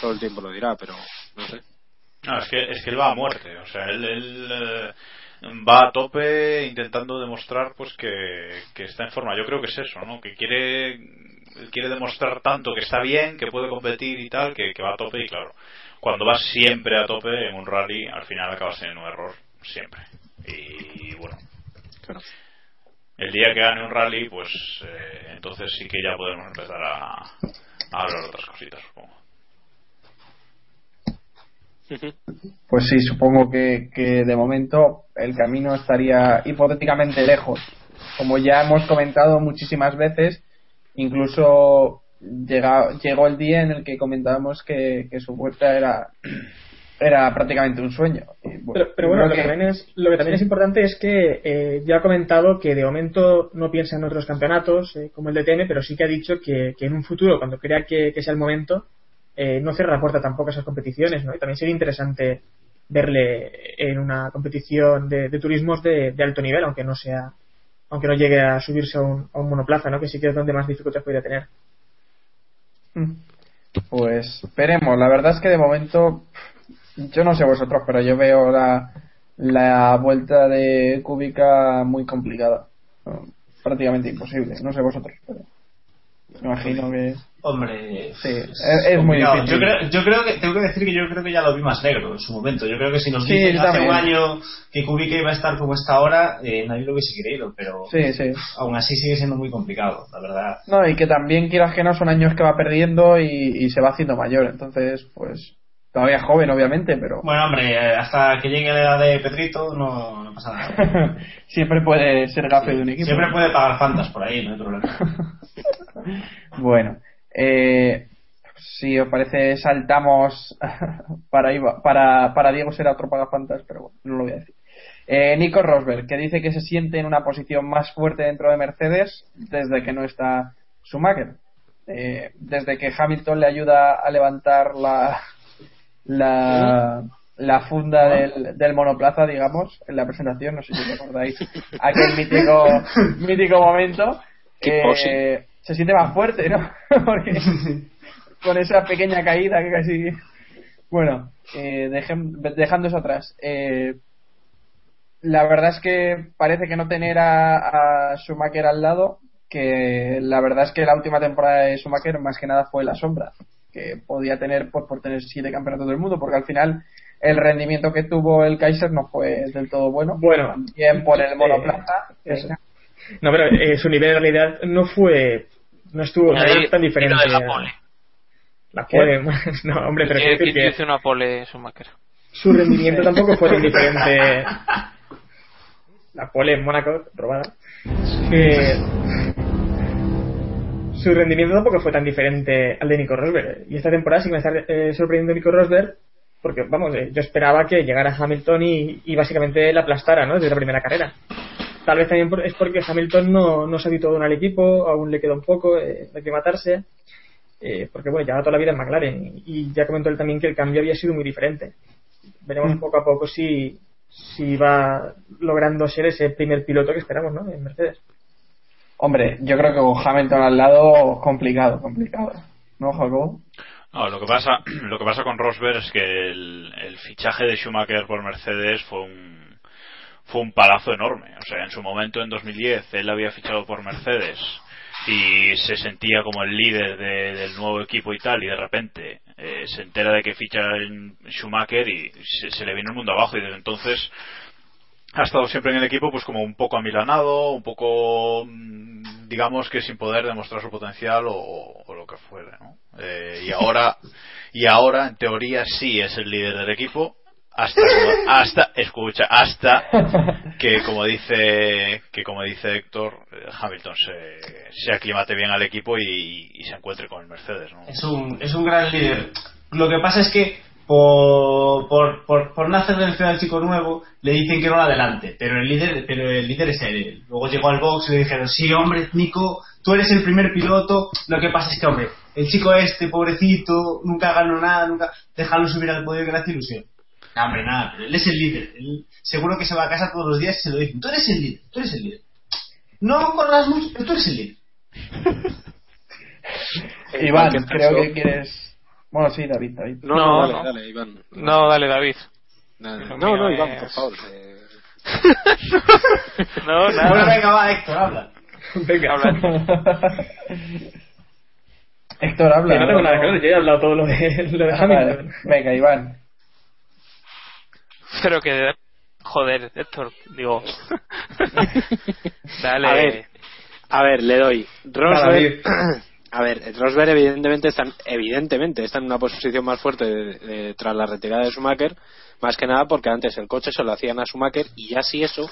solo el tiempo lo dirá, pero no sé. No, es que, es que él va a muerte, o sea, él, él, eh, va a tope intentando demostrar pues que, que está en forma. Yo creo que es eso, ¿no? Que quiere quiere demostrar tanto que está bien, que puede competir y tal, que, que va a tope y claro, cuando vas siempre a tope en un rally, al final acabas en un error, siempre. Y bueno, el día que gane un rally, pues eh, entonces sí que ya podemos empezar a, a hablar otras cositas, supongo. Pues sí, supongo que, que de momento el camino estaría hipotéticamente lejos. Como ya hemos comentado muchísimas veces, incluso llega, llegó el día en el que comentábamos que, que su vuelta era, era prácticamente un sueño. Bueno, Pero, pero bueno, lo que, también es, lo que también es importante es que eh, ya ha comentado que de momento no piensa en otros campeonatos eh, como el DTM, pero sí que ha dicho que, que en un futuro, cuando crea que, que sea el momento, eh, no cierra la puerta tampoco a esas competiciones, ¿no? Y también sería interesante verle en una competición de, de turismos de, de alto nivel, aunque no sea, aunque no llegue a subirse a un, monoplaza, ¿no? Que sí que es donde más dificultades podría tener. Pues veremos. La verdad es que de momento, yo no sé vosotros, pero yo veo la, la vuelta de Kubica muy complicada. Prácticamente imposible. No sé vosotros. Pero... Me imagino que. Hombre, Sí, es, es muy difícil. Yo creo, yo creo que tengo que decir que yo creo que ya lo vi más negro en su momento. Yo creo que si nos Sí, dicen hace un año que Kubica iba a estar como está ahora, eh, nadie lo hubiese creído, pero Sí, sí. aún así sigue siendo muy complicado, la verdad. No, y que también quieras que no son años que va perdiendo y, y se va haciendo mayor. Entonces, pues. Todavía joven, obviamente, pero. Bueno, hombre, hasta que llegue la edad de Pedrito no, no pasa nada. <laughs> Siempre puede ser gafe de un equipo. Siempre puede pagar fantas por ahí, no hay problema. <laughs> Bueno, eh, si os parece, saltamos <laughs> para, Iva- para, para Diego será otro pagafantas, pero bueno, no lo voy a decir. Eh, Nico Rosberg, que dice que se siente en una posición más fuerte dentro de Mercedes desde que no está Schumacher. Eh, desde que Hamilton le ayuda a levantar la, la, la funda del, del monoplaza, digamos, en la presentación, no sé si recordáis aquel mítico, <laughs> mítico momento. Eh. Se siente más fuerte, ¿no? <laughs> Porque <laughs> con esa pequeña caída que casi. Bueno, eh, dejando eso atrás. eh, la verdad es que parece que no tener a, a Schumacher al lado, que la verdad es que la última temporada de Schumacher más que nada fue la sombra, que podía tener pues, por tener siete campeonatos del mundo, porque al final el rendimiento que tuvo el Kaiser no fue del todo bueno. Bueno, Bien por el eh, monoplaza. No, pero eh, su nivel en realidad no fue. No estuvo ahí, tan diferente. de la pole. La pole, <laughs> no, hombre, pero Que, decir que hizo una pole Schumacher. su rendimiento tampoco fue tan diferente. <laughs> La pole en Mónaco, robada. Que su rendimiento tampoco fue tan diferente al de Nico Rosberg. Y esta temporada sí que me está eh, sorprendiendo Nico Rosberg, porque, vamos, eh, yo esperaba que llegara Hamilton y, y básicamente la aplastara, ¿no? Desde la primera carrera. Tal vez también por- es porque Hamilton no, no se ha habituado aún al equipo, aún le queda un poco eh, de aclimatarse. Eh, porque, bueno, lleva toda la vida en McLaren y, ya comentó él también que el cambio había sido muy diferente. Veremos Mm. poco a poco si, si va logrando ser ese primer piloto que esperamos, ¿no? En Mercedes. Hombre, yo creo que con Hamilton al lado, complicado, complicado. ¿No, Jacobo? No, lo que pasa, <clears throat> lo que pasa con Rosberg es que el, el fichaje de Schumacher por Mercedes fue un fue un palazo enorme. O sea, en su momento, en 2010, él había fichado por Mercedes y se sentía como el líder de- del nuevo equipo y tal, y de repente eh, se entera de que ficha en Schumacher y se, le viene el mundo abajo, y desde entonces ha estado siempre en el equipo pues como un poco amilanado, un poco mm, digamos que sin poder demostrar su potencial o, o lo que fuere, ¿no? Eh, y ahora y ahora en teoría sí es el líder del equipo hasta hasta escucha hasta que como dice que como dice Héctor eh, Hamilton se, se aclimate bien al equipo y, se encuentre con el Mercedes, ¿no? Es un, es un gran líder. Lo que pasa es que por, por, por, por no feo al chico nuevo, le dicen que no adelante, pero el líder, pero el líder es él. Luego llegó al box y le dijeron, sí, hombre, Nico, tú eres el primer piloto, lo que pasa es que, hombre, el chico este, pobrecito, nunca ganó nada, nunca, déjalo subir al podio que le hace ilusión. No, hombre, nada, pero él es el líder. Él seguro que se va a casa todos los días y se lo dicen, tú eres el líder, tú eres el líder. No corras mucho, pero tú eres el líder. <laughs> Iván, creo que quieres. Bueno, sí, David, David. No, No, no, dale, no. dale, Iván. No, dale, David. Dale. No, mío no, Iván, por favor. eh, <laughs> No, Bueno, <laughs> nada. venga, va, Héctor, habla. Venga, Héctor, habla. Que no tengo nada que ver, yo he hablado todo lo de, lo de Ah, vale. Hamilton. Venga, Iván. <laughs> Pero que. Joder, Héctor, digo. <laughs> Dale. A ver, a ver, le doy. Rosberg, <clears throat> a ver, Rosberg evidentemente está, en- evidentemente está en una posición más fuerte de- de- tras la retirada de Schumacher, más que nada porque antes el coche se lo hacían a Schumacher y ya si eso,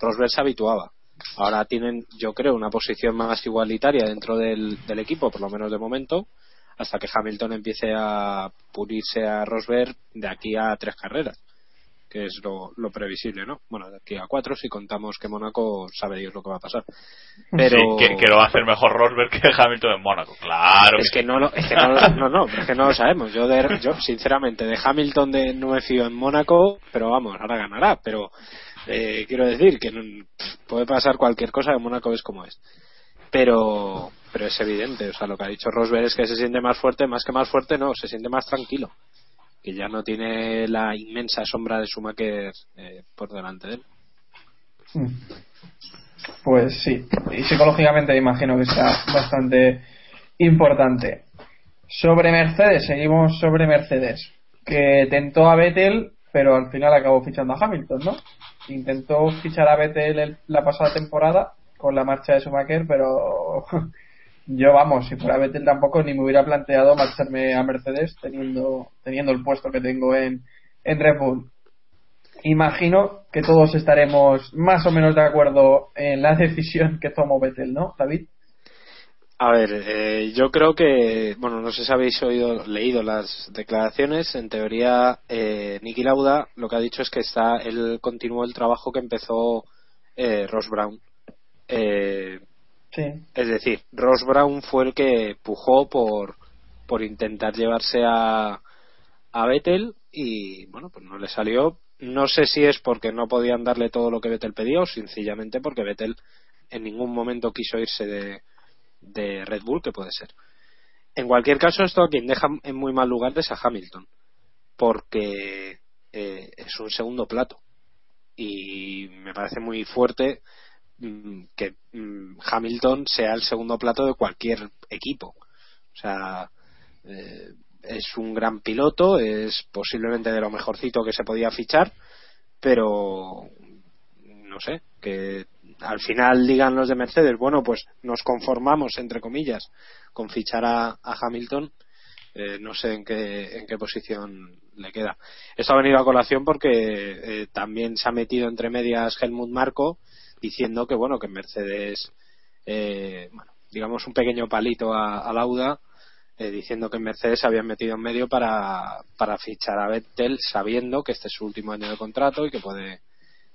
Rosberg se habituaba. Ahora tienen, yo creo, una posición más igualitaria dentro del, del equipo, por lo menos de momento, hasta que Hamilton empiece a pulirse a Rosberg de aquí a tres carreras, que es lo, lo previsible, ¿no? Bueno, de aquí a cuatro, si contamos que Mónaco sabe Dios lo que va a pasar. Pero Sí, que, que lo va a hacer mejor Rosberg que Hamilton en Mónaco, claro. es que no, lo- es que no, lo- no, no, es que no lo sabemos. Yo, de- yo sinceramente, de Hamilton de, no me fío en Mónaco, pero vamos, ahora ganará. Pero eh, quiero decir que pff, puede pasar cualquier cosa, que Mónaco es como es. Pero, pero es evidente, o sea, lo que ha dicho Rosberg es que se siente más fuerte, más que más fuerte, no, se siente más tranquilo. Que ya no tiene la inmensa sombra de Schumacher eh, por delante de él. Mm. Pues sí, y psicológicamente imagino que está bastante importante. Sobre Mercedes, seguimos sobre Mercedes, que tentó a Vettel, pero al final acabó fichando a Hamilton, ¿no? Intentó fichar a Vettel el- la pasada temporada con la marcha de Schumacher, pero <laughs> yo, vamos, si fuera Vettel tampoco ni me hubiera planteado marcharme a Mercedes teniendo, teniendo el puesto que tengo en, en Red Bull. Imagino que todos estaremos más o menos de acuerdo en la decisión que tomó Vettel, ¿no, David? A ver, eh, yo creo que, bueno, no sé si habéis oído, leído las declaraciones. En teoría, eh, Nicky Lauda lo que ha dicho es que está, él continuó el trabajo que empezó eh, Ross Brown. Eh, Es decir, Ross Brown fue el que pujó por, por intentar llevarse a, a Vettel y, bueno, pues no le salió. No sé si es porque no podían darle todo lo que Vettel pedía o sencillamente porque Vettel en ningún momento quiso irse de, de Red Bull, que puede ser. En cualquier caso, esto a quien deja en muy mal lugar es a Hamilton, porque eh, es un segundo plato. Y me parece muy fuerte que mm, Hamilton sea el segundo plato de cualquier equipo. O sea, eh, es un gran piloto, es posiblemente de lo mejorcito que se podía fichar, pero no sé, que al final digan los de Mercedes, bueno, pues nos conformamos, entre comillas, con fichar a, a Hamilton, eh, no sé en qué, en qué posición le queda. Esto ha venido a colación porque eh, también se ha metido entre medias Helmut Marco diciendo que, bueno, que Mercedes, eh, bueno, digamos un pequeño palito a, a Lauda, eh, diciendo que Mercedes se habían metido en medio para, para fichar a Vettel sabiendo que este es su último año de contrato y que puede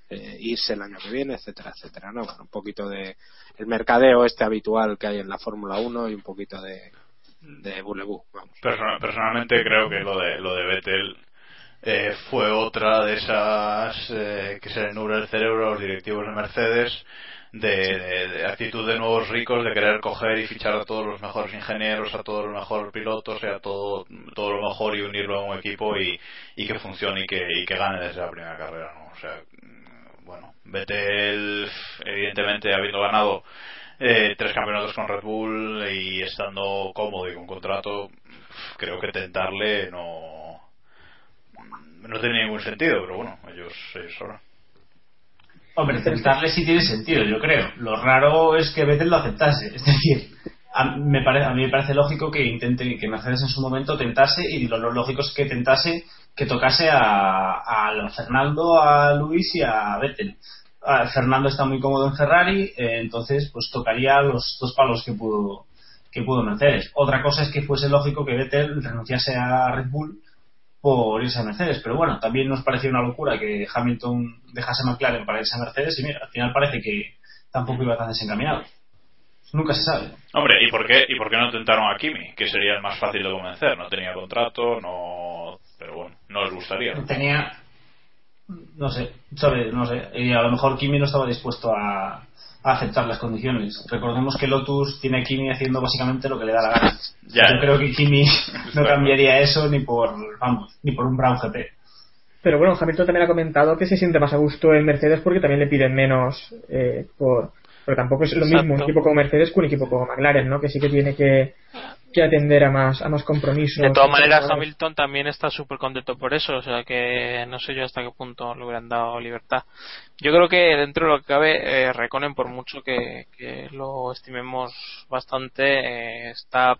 eh, irse el año que viene, etcétera, etcétera. ¿no? Bueno, un poquito de el mercadeo este habitual que hay en la Fórmula 1 y un poquito de, de vamos. Person- personalmente creo que lo de lo de Vettel eh, fue otra de esas eh, que se le nubla el cerebro a los directivos de Mercedes de, de- de actitud de nuevos ricos de querer coger y fichar a todos los mejores ingenieros a todos los mejores pilotos y a todo todo lo mejor y unirlo a un equipo y, y que funcione y que, y que gane desde la primera carrera ¿no? o sea bueno Vettel evidentemente habiendo ganado eh, tres campeonatos con Red Bull y estando cómodo y con contrato, creo que tentarle no no tiene ningún sentido, pero bueno, ellos, ellos sabrán. Hombre, tentarle sí tiene sentido, yo creo. Lo raro es que Vettel lo aceptase. Es decir, a, me pare- a mí me parece lógico que intente que Mercedes en su momento tentase y lo, lógico es que tentase que tocase a, a Fernando, a Luis y a Vettel. Fernando está muy cómodo en Ferrari, eh, entonces pues tocaría los dos palos que pudo que pudo Mercedes. Otra cosa es que fuese lógico que Vettel renunciase a Red Bull por irse a Mercedes. Pero bueno, también nos pareció una locura que Hamilton dejase McLaren para irse a Mercedes y mira, al final parece que tampoco iba tan desencaminado. Nunca se sabe. Hombre, ¿y por qué, y por qué no tentaron a Kimi? Que sería el más fácil de convencer. No tenía contrato, no. Pero bueno, no les gustaría. ¿no? Tenía, no sé, sabe, no sé, y a lo mejor Kimi no estaba dispuesto a, a aceptar las condiciones. Recordemos que Lotus tiene a Kimi haciendo básicamente lo que le da la gana. Ya. Yo creo que Kimi no cambiaría eso ni por, vamos, ni por un Brown GP. Pero bueno, Hamilton también ha comentado que se siente más a gusto en Mercedes porque también le piden menos eh, por... Pero tampoco es lo Exacto. mismo un equipo como Mercedes que un equipo como McLaren, ¿no? Que sí que tiene que, que atender a más, a más compromisos. De todas maneras, Hamilton Hamilton también está súper contento por eso, o sea que no sé yo hasta qué punto le hubieran dado libertad. Yo creo que dentro de lo que cabe, eh, Reconen, por mucho que, que lo estimemos bastante, eh, está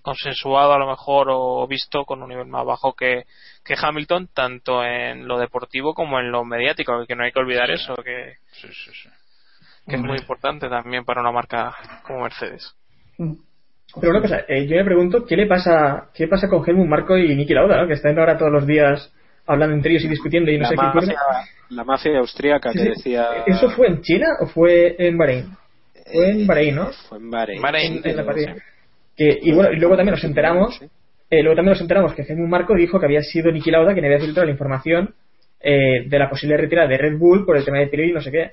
consensuado a lo mejor o visto con un nivel más bajo que, que Hamilton, tanto en lo deportivo como en lo mediático, que no hay que olvidar eso, que, Sí, sí, que es muy importante también para una marca como Mercedes. Pero una cosa, eh, yo me pregunto qué le pasa, qué pasa con Helmut Marco y Niki Lauda, ¿no? que están ahora todos los días hablando entre ellos y discutiendo y no la, sé qué mafia, cosa. la mafia austríaca Sí, que sí. decía. ¿Eso fue en China o fue en Bahrein? Fue en Bahrein, ¿no? Fue en Bahrein. Bahrein, En la sí. Que, y bueno, y luego también nos enteramos, eh, luego también nos enteramos que Helmut Marco dijo que había sido Niki Lauda quien había filtrado la información eh, de la posible retirada de Red Bull por el tema de Pirelli y no sé qué.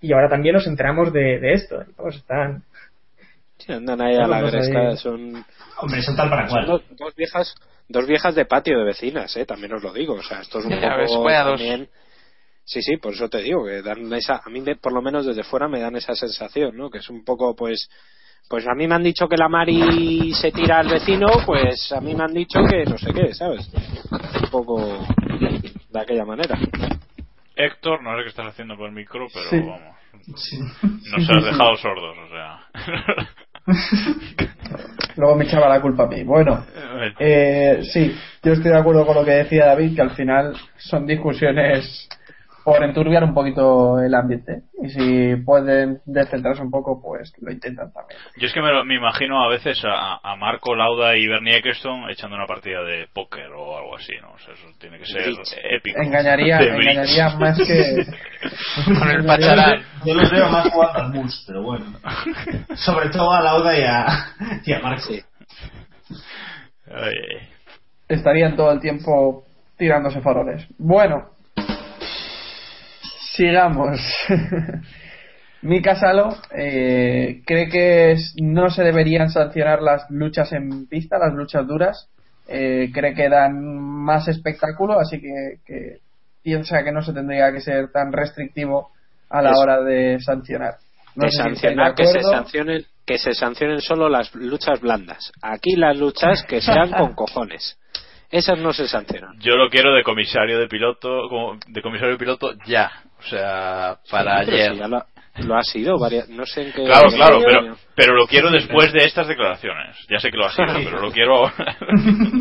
Y ahora también nos enteramos de, de esto. Y, Vamos, están... Sí, andan ahí a la gresca. Son, Hombre, son tal para cual. dos, dos viejas dos viejas de patio de vecinas, ¿eh? También os lo digo. O sea, esto es un Ya poco también... Sí, sí, por eso te digo, que dan esa, a mí de- por lo menos desde fuera me dan esa sensación, ¿no? Que es un poco, pues, Pues a mí me han dicho que la Mari se tira al vecino, pues a mí me han dicho que no sé qué, ¿sabes? Un poco de aquella manera. Héctor, no sé qué estás haciendo por el micro, pero Sí. vamos. Nos has dejado sordos, o sea. <laughs> Luego me echaba la culpa a mí. Bueno, eh, sí, yo estoy de acuerdo con lo que decía David, que al final son discusiones por enturbiar un poquito el ambiente. Y si pueden descentrarse un poco, pues lo intentan también. Yo es que me, lo- me imagino a veces a, a Marco Lauda y Bernie Eccleston echando una partida de póker o algo así, ¿no? O sea, eso tiene que ser épico. Engañaría, engañaría más que. <laughs> Con el pacharán. Yo los veo más jugando al mus, pero bueno. Sobre todo a Lauda y a, y a Marco. Sí. Ay, ay. estarían todo el tiempo tirándose faroles. Bueno, sigamos. <laughs> Mika Salo eh, cree que no se deberían sancionar las luchas en pista, las luchas duras. Eh, cree que dan más espectáculo, así que, que piensa que no se tendría que ser tan restrictivo a la hora de sancionar. No de si sancionar que se sancionen que se sancionen solo las luchas blandas. Aquí las luchas que sean con <laughs> cojones. Esas no se sancionan. Yo lo quiero de comisario de piloto, como de comisario de piloto ya. O sea, para Sí, ayer. si ya lo, lo ha sido varias, no sé en qué Claro, claro, año. pero, pero lo quiero después de estas declaraciones. Ya sé que lo ha sido, pero lo quiero ahora. <laughs>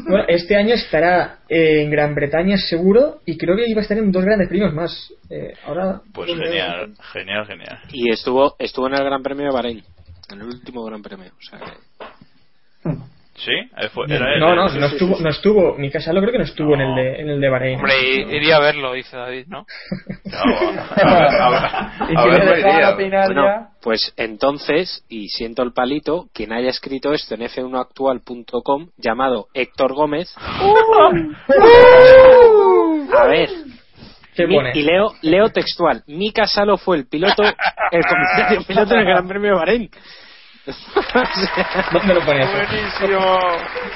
Bueno, este año estará eh, en Gran Bretaña seguro y creo que iba a estar en dos grandes premios más. Eh, ahora. Pues genial, genial, genial. Y estuvo estuvo en el Gran Premio de Bahrein, en el último Gran Premio. O sea que- ¿Sí? Fue- era él, No, ¿eh? no, no estuvo, no estuvo. Mi casa lo creo que no estuvo en el de, en el de Bahrein. Hombre, iría a verlo, dice David, ¿no? <laughs> No <laughs> pues entonces, y siento el palito, quien haya escrito esto en f1actual.com, llamado Héctor Gómez, <laughs> a ver, y leo, leo textual, Mika Salo fue el piloto, el comisario piloto en el Gran Premio de Bahrein. <laughs> ¿Dónde lo pones? Buenísimo.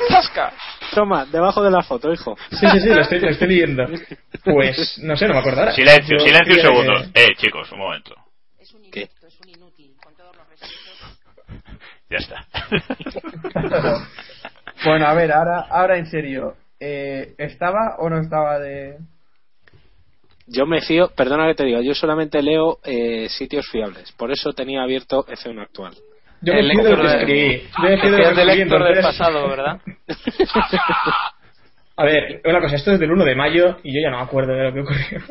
¡Zasca! Toma, debajo de la foto, hijo. Sí, sí, sí, lo estoy, lo estoy leyendo. Pues, no sé, no me acuerdo ahora. Silencio, Yo silencio un segundo. que- Eh, chicos, un momento. ¿Qué? Ya está. <laughs> Bueno, a ver, ahora, ahora en serio. Eh, ¿Estaba o no estaba de.? Yo me fío, perdona que te diga, yo solamente leo eh, sitios fiables, por eso tenía abierto F1 actual. Yo me fío de lo que escribí. Yo me fío de lo Decías que del escribí, pasado, ¿verdad? <laughs> A ver, una cosa, esto es del 1 de mayo y yo ya no me acuerdo de lo que ocurrió. <laughs>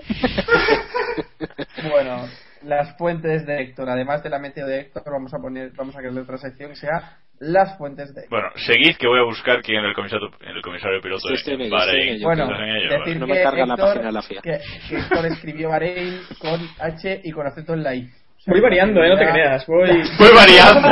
Bueno, las fuentes de Héctor. Además de la meteo de Héctor, vamos a poner, vamos a crear otra sección que sea las fuentes de Héctor. Bueno, seguid que voy a buscar quién era el comisario, el comisario piloto Sí, estoy en de Bahrein. Bueno, decir Vale. No me que carga la Héctor, página de la FIA. Que, que Héctor escribió Bahrein con H y con acento en la I. Voy variando, eh, no te creas. Voy, <laughs> Voy variando.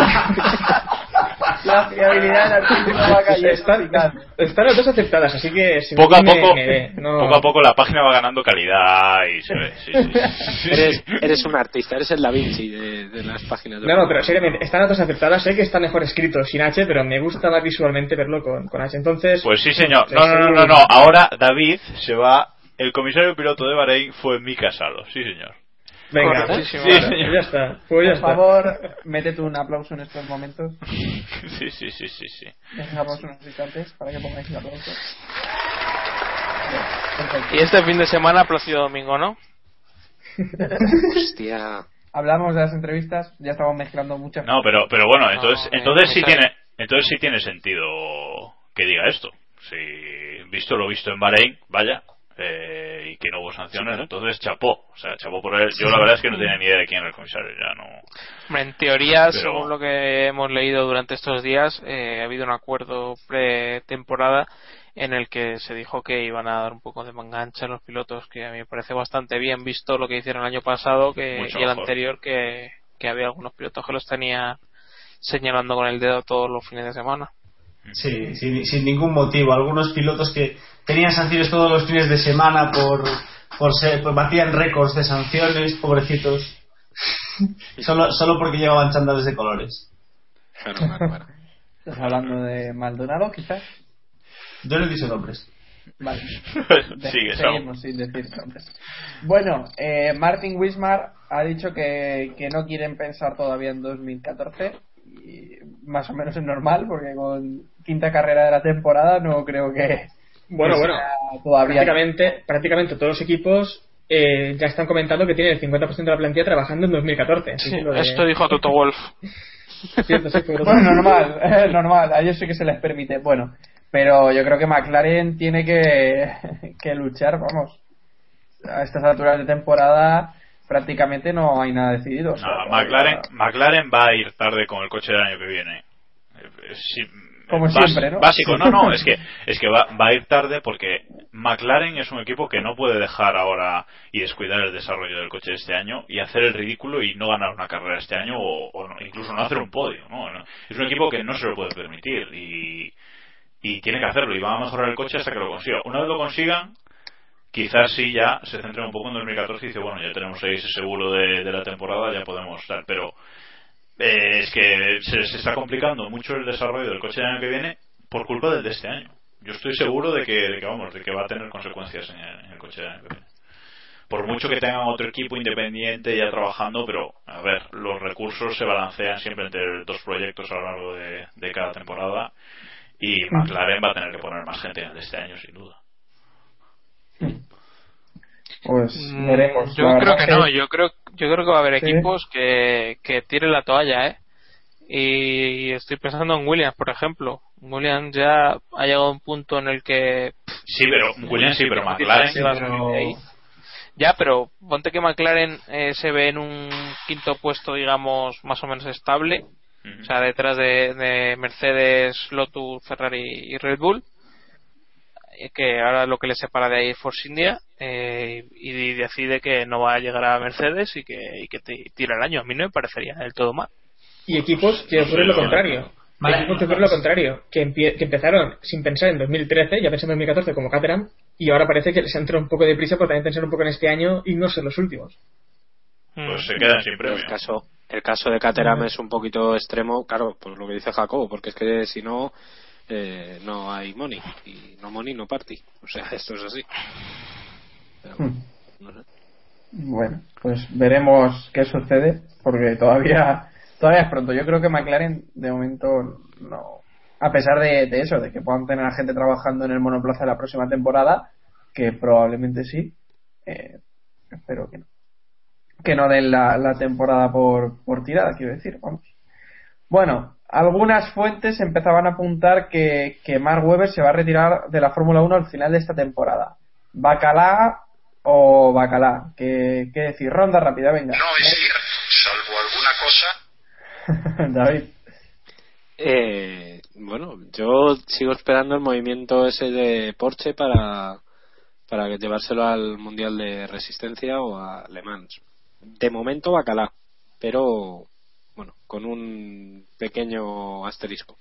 La fiabilidad del artículo va cayendo. Están, están las dos aceptadas, así que si Poco a me- poco, me ve, no- poco a poco la página va ganando calidad y se ve. Sí, sí, sí, <laughs> sí. Eres, eres un artista, eres el Da Vinci de, de las páginas de No, no, pero seriamente, están las dos aceptadas. Sé que está mejor escrito sin H, pero me gusta más visualmente verlo con, con H. Entonces. Pues sí, señor. No, no, no, no, no. Ahora David se va. El comisario piloto de Bahrein fue Mika Salo. Sí, señor. Venga, Correctísimo. pues Sí, señor. ya está. Pues ya Por está. favor, métete un aplauso en estos momentos. <laughs> Sí, sí, sí, sí, sí. Dejamos unos instantes para que pongáis el aplauso. Perfecto. Y este fin de semana, Plácido Domingo, ¿no? <laughs> Hostia. Hablamos de las entrevistas, ya estamos mezclando muchas. No, pero, pero bueno, entonces, No, entonces sí tiene, entonces sí tiene sentido que diga esto. Si visto lo visto en Bahrein, vaya, eh, y que no hubo sanciones, entonces chapó. O sea, chapó por él. Yo la verdad es que no tenía ni idea de quién era el comisario, ya no. En teoría, Pero- según lo que hemos leído durante estos días, eh, ha habido un acuerdo pretemporada en el que se dijo que iban a dar un poco de mangancha a los pilotos, que a mí me parece bastante bien visto lo que hicieron el año pasado que, Mucho y el mejor. anterior, que, que había algunos pilotos que los tenía señalando con el dedo todos los fines de semana. Sí, sin, sin ningún motivo. Algunos pilotos que tenían sanciones todos los fines de semana por, por ser, pues batían récords de sanciones, pobrecitos. solo, solo porque llevaban chándales de colores. ¿Estás hablando de Maldonado, quizás? Yo no he dicho nombres. Vale. <laughs> Sigue. Seguimos sin decir nombres. Bueno, eh, Martin Wismar ha dicho que, que no quieren pensar todavía en 2014 y más o menos es normal porque con quinta carrera de la temporada no creo que Bueno, que bueno, todavía prácticamente, prácticamente todos los equipos eh, ya están comentando que tienen el 50% de la plantilla trabajando en 2014. Así Sí, de- esto dijo Toto Wolf. Cierto, <laughs> sí, fue bueno normal eh, <laughs> normal a ellos sí que se les permite bueno pero yo creo que McLaren tiene que, <laughs> que luchar vamos a estas alturas de temporada prácticamente no hay nada decidido o sea, No, McLaren, McLaren va a ir tarde con el coche del año que viene. Eh, sí, Como siempre, ¿no? Básico, no, no, <laughs> es que, es que va, va a ir tarde porque McLaren es un equipo que no puede dejar ahora y descuidar el desarrollo del coche de este año y hacer el ridículo y no ganar una carrera este año o, incluso no hacer un podio. ¿no? Es un equipo que no se lo puede permitir y, y tiene que hacerlo y va a mejorar el coche hasta que lo consiga. Una vez lo consigan, quizás sí ya se centre un poco en 2014 y dice, bueno, ya tenemos ahí ese seguro de, de la temporada, ya podemos dar, pero eh, es que se, se está complicando mucho el desarrollo del coche del año que viene por culpa del de este año. Yo estoy seguro de que, de que, vamos, de que va a tener consecuencias en el, en el coche del año que viene. Por mucho que tengan otro equipo independiente ya trabajando, pero a ver, los recursos se balancean siempre entre dos proyectos a lo largo de, de cada temporada y McLaren va a tener que poner más gente en el de este año, sin duda. Pues Mm, veremos Yo La creo que no, yo creo, yo creo que va a haber Sí. equipos que, que tiren la toalla, ¿eh? Y estoy pensando en Williams, por ejemplo. Williams ya ha llegado a un punto en el que. Sí, pero Williams sí, pero McLaren. Ya, pero ponte que McLaren eh, se ve en un quinto puesto, digamos, más o menos estable. O sea, detrás de, de Mercedes, Lotus, Ferrari y Red Bull. Eh, Que ahora lo que le separa de ahí es Force India. eh, y decide que no va a llegar a Mercedes y que, y que te- tira el año. A mí no me parecería del todo mal. Y equipos que sé, lo contrario. Vale. equipos que ocurren lo contrario. Que, empie- que empezaron sin pensar en 2013, ya pensaron en 2014 como Caterham, y ahora parece que les entra un poco de prisa por también pensar un poco en este año y no ser los últimos. Pues se quedan sin premio. El caso, el caso de Caterham es un poquito extremo, claro, por lo que dice Jacobo, porque es que si no, eh, no hay money. Y no money, no party. O sea, <laughs> esto es así. Pero, Hmm. no sé. Bueno, pues veremos qué sucede, porque todavía todavía es pronto. Yo creo que McLaren, de momento, no. A pesar de, de eso, de que puedan tener a gente trabajando en el monoplaza la próxima temporada, que probablemente sí, eh, espero que no. Que no den la, la temporada por, por tirada, quiero decir, vamos. Bueno, algunas fuentes empezaban a apuntar que, que Mark Webber se va a retirar de la Fórmula 1 al final de esta temporada. Bacalá o Bacalá. ¿Qué, qué decir? Ronda rápida, venga. No es ir, salvo alguna cosa. <laughs> David. Eh, bueno, yo sigo esperando el movimiento ese de Porsche para, para llevárselo al Mundial de Resistencia o a Le Mans. De momento Bacalá, pero con un pequeño asterisco.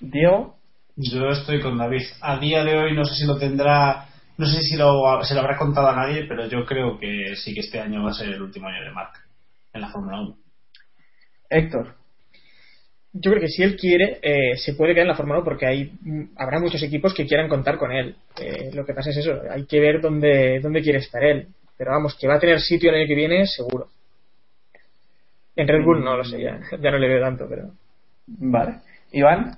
Diego. Yo estoy con David. A día de hoy no sé si lo tendrá, no sé si lo, se lo habrá contado a nadie, pero yo creo que sí que este año va a ser el último año de Mark en la Fórmula 1. Héctor. Yo creo que si él quiere, eh, se puede quedar en la Fórmula 1 porque hay, habrá muchos equipos que quieran contar con él. Eh, lo que pasa es eso, hay que ver dónde, dónde quiere estar él. Pero vamos, que va a tener sitio el año que viene, seguro. En Red Bull no lo sé, ya, ya no le veo tanto, pero. Vale. Iván.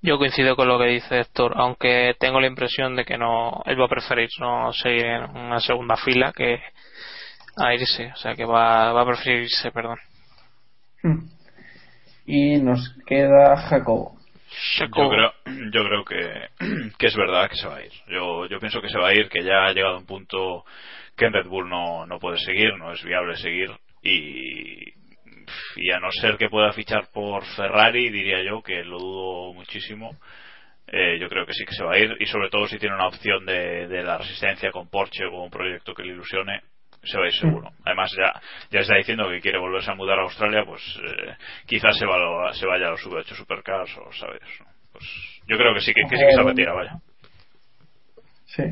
Yo coincido con lo que dice Héctor, aunque tengo la impresión de que no él va a preferir no seguir en una segunda fila que a irse, o sea que va, va a preferir irse, perdón. Y nos queda Jacobo. Yo creo, yo creo que, <clears throat> que es verdad que se va a ir. Yo, yo pienso que se va a ir, que ya ha llegado un punto que en Red Bull no, no puede seguir, no es viable seguir y, y a no ser que pueda fichar por Ferrari, diría yo que lo dudo muchísimo. Eh, yo creo que sí que se va a ir y sobre todo si tiene una opción de, de la resistencia con Porsche o un proyecto que le ilusione, se va a ir seguro. Además ya, ya está diciendo que quiere volverse a mudar a Australia, pues eh, quizás se, va, se vaya a los V8 Supercars o sabes. Pues yo creo que sí que, que sí que se retira, vaya. Sí.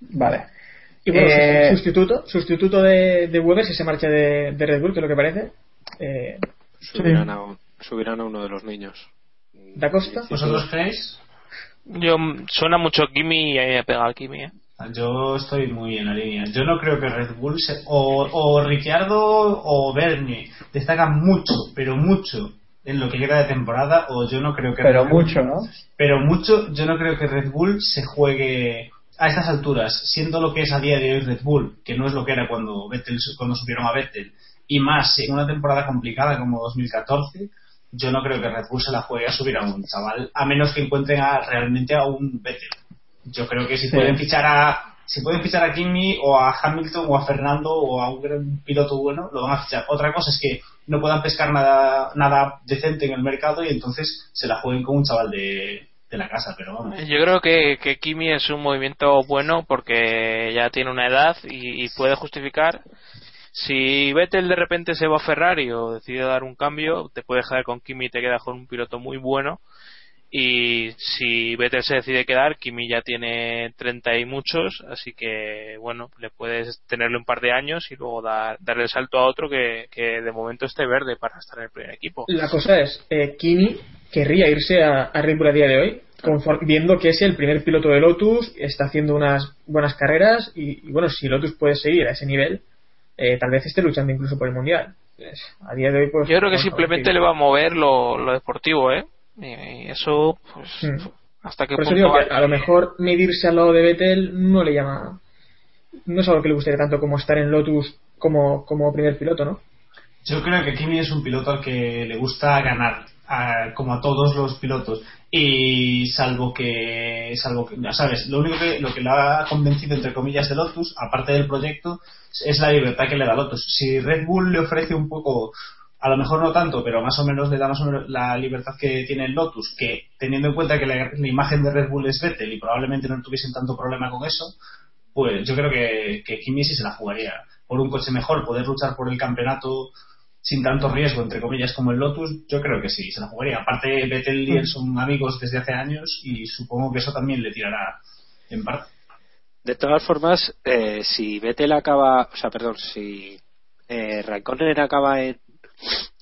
Vale. Y bueno, Eh, sustituto, sustituto de, de Weber si se marcha de, de Red Bull, que es lo que parece. Eh, Subirán, a, subirán a uno de los niños. ¿Da Costa? ¿Vosotros creéis? Yo suena mucho Kimi y ahí me pega Kimi, ¿eh? Yo estoy muy en la línea. Yo no creo que Red Bull se, o, o Ricciardo o Bernie destacan mucho, pero mucho en lo que queda de temporada, o yo no creo que Pero Red Bull- mucho, ¿no? pero mucho, yo no creo que Red Bull se juegue a estas alturas, siendo lo que es a día de hoy Red Bull, que no es lo que era cuando Vettel, cuando subieron a Vettel, y más en una temporada complicada como 2014, yo no creo que Red Bull se la juegue a subir a un chaval, a menos que encuentren a, realmente a un Vettel. Yo creo que si Sí. pueden fichar a si pueden fichar a Kimi o a Hamilton o a Fernando o a un gran piloto bueno, lo van a fichar. Otra cosa es que no puedan pescar nada, nada decente en el mercado y entonces se la jueguen con un chaval de, de la casa, pero vamos. Yo creo que, que Kimi es un movimiento bueno porque ya tiene una edad y, y puede justificar. Si Vettel de repente se va a Ferrari o decide dar un cambio, te puede dejar con Kimi y te queda con un piloto muy bueno. Y si Vettel se decide quedar, Kimi ya tiene 30 y muchos, así que bueno, le puedes tenerle un par de años y luego dar, darle el salto a otro que, que de momento esté verde para estar en el primer equipo. La cosa es, eh, Kimi querría irse a, a Red Bull a día de hoy, conform- viendo que es el primer piloto de Lotus, está haciendo unas buenas carreras y, y bueno, si Lotus puede seguir a ese nivel, eh, tal vez esté luchando incluso por el Mundial. A día de hoy, pues... Yo creo que simplemente le va a mover lo, lo deportivo, ¿eh? Y, y eso, pues, Mm. hasta qué Por eso punto digo que a lo mejor medirse al lado de Vettel no le llama. No es algo que le gustaría tanto como estar en Lotus como, como primer piloto, ¿no? Yo creo que Kimi es un piloto al que le gusta ganar, a- como a todos los pilotos. Y salvo que, salvo que, ya sabes, lo único que, lo que le ha convencido, entre comillas, de Lotus, aparte del proyecto, es la libertad que le da Lotus. Si Red Bull le ofrece un poco, a lo mejor no tanto, pero más o menos le da más o menos la libertad que tiene Lotus, que teniendo en cuenta que la, la imagen de Red Bull es Vettel y probablemente no tuviesen tanto problema con eso, pues yo creo que, que Kimi sí se la jugaría. Por un coche mejor, poder luchar por el campeonato sin tanto riesgo, entre comillas, como el Lotus, yo creo que sí, se la jugaría. Aparte, Vettel y él son amigos desde hace años y supongo que eso también le tirará en parte. De todas formas, eh, si Vettel acaba, o sea, perdón, si eh, Raikkonen acaba en,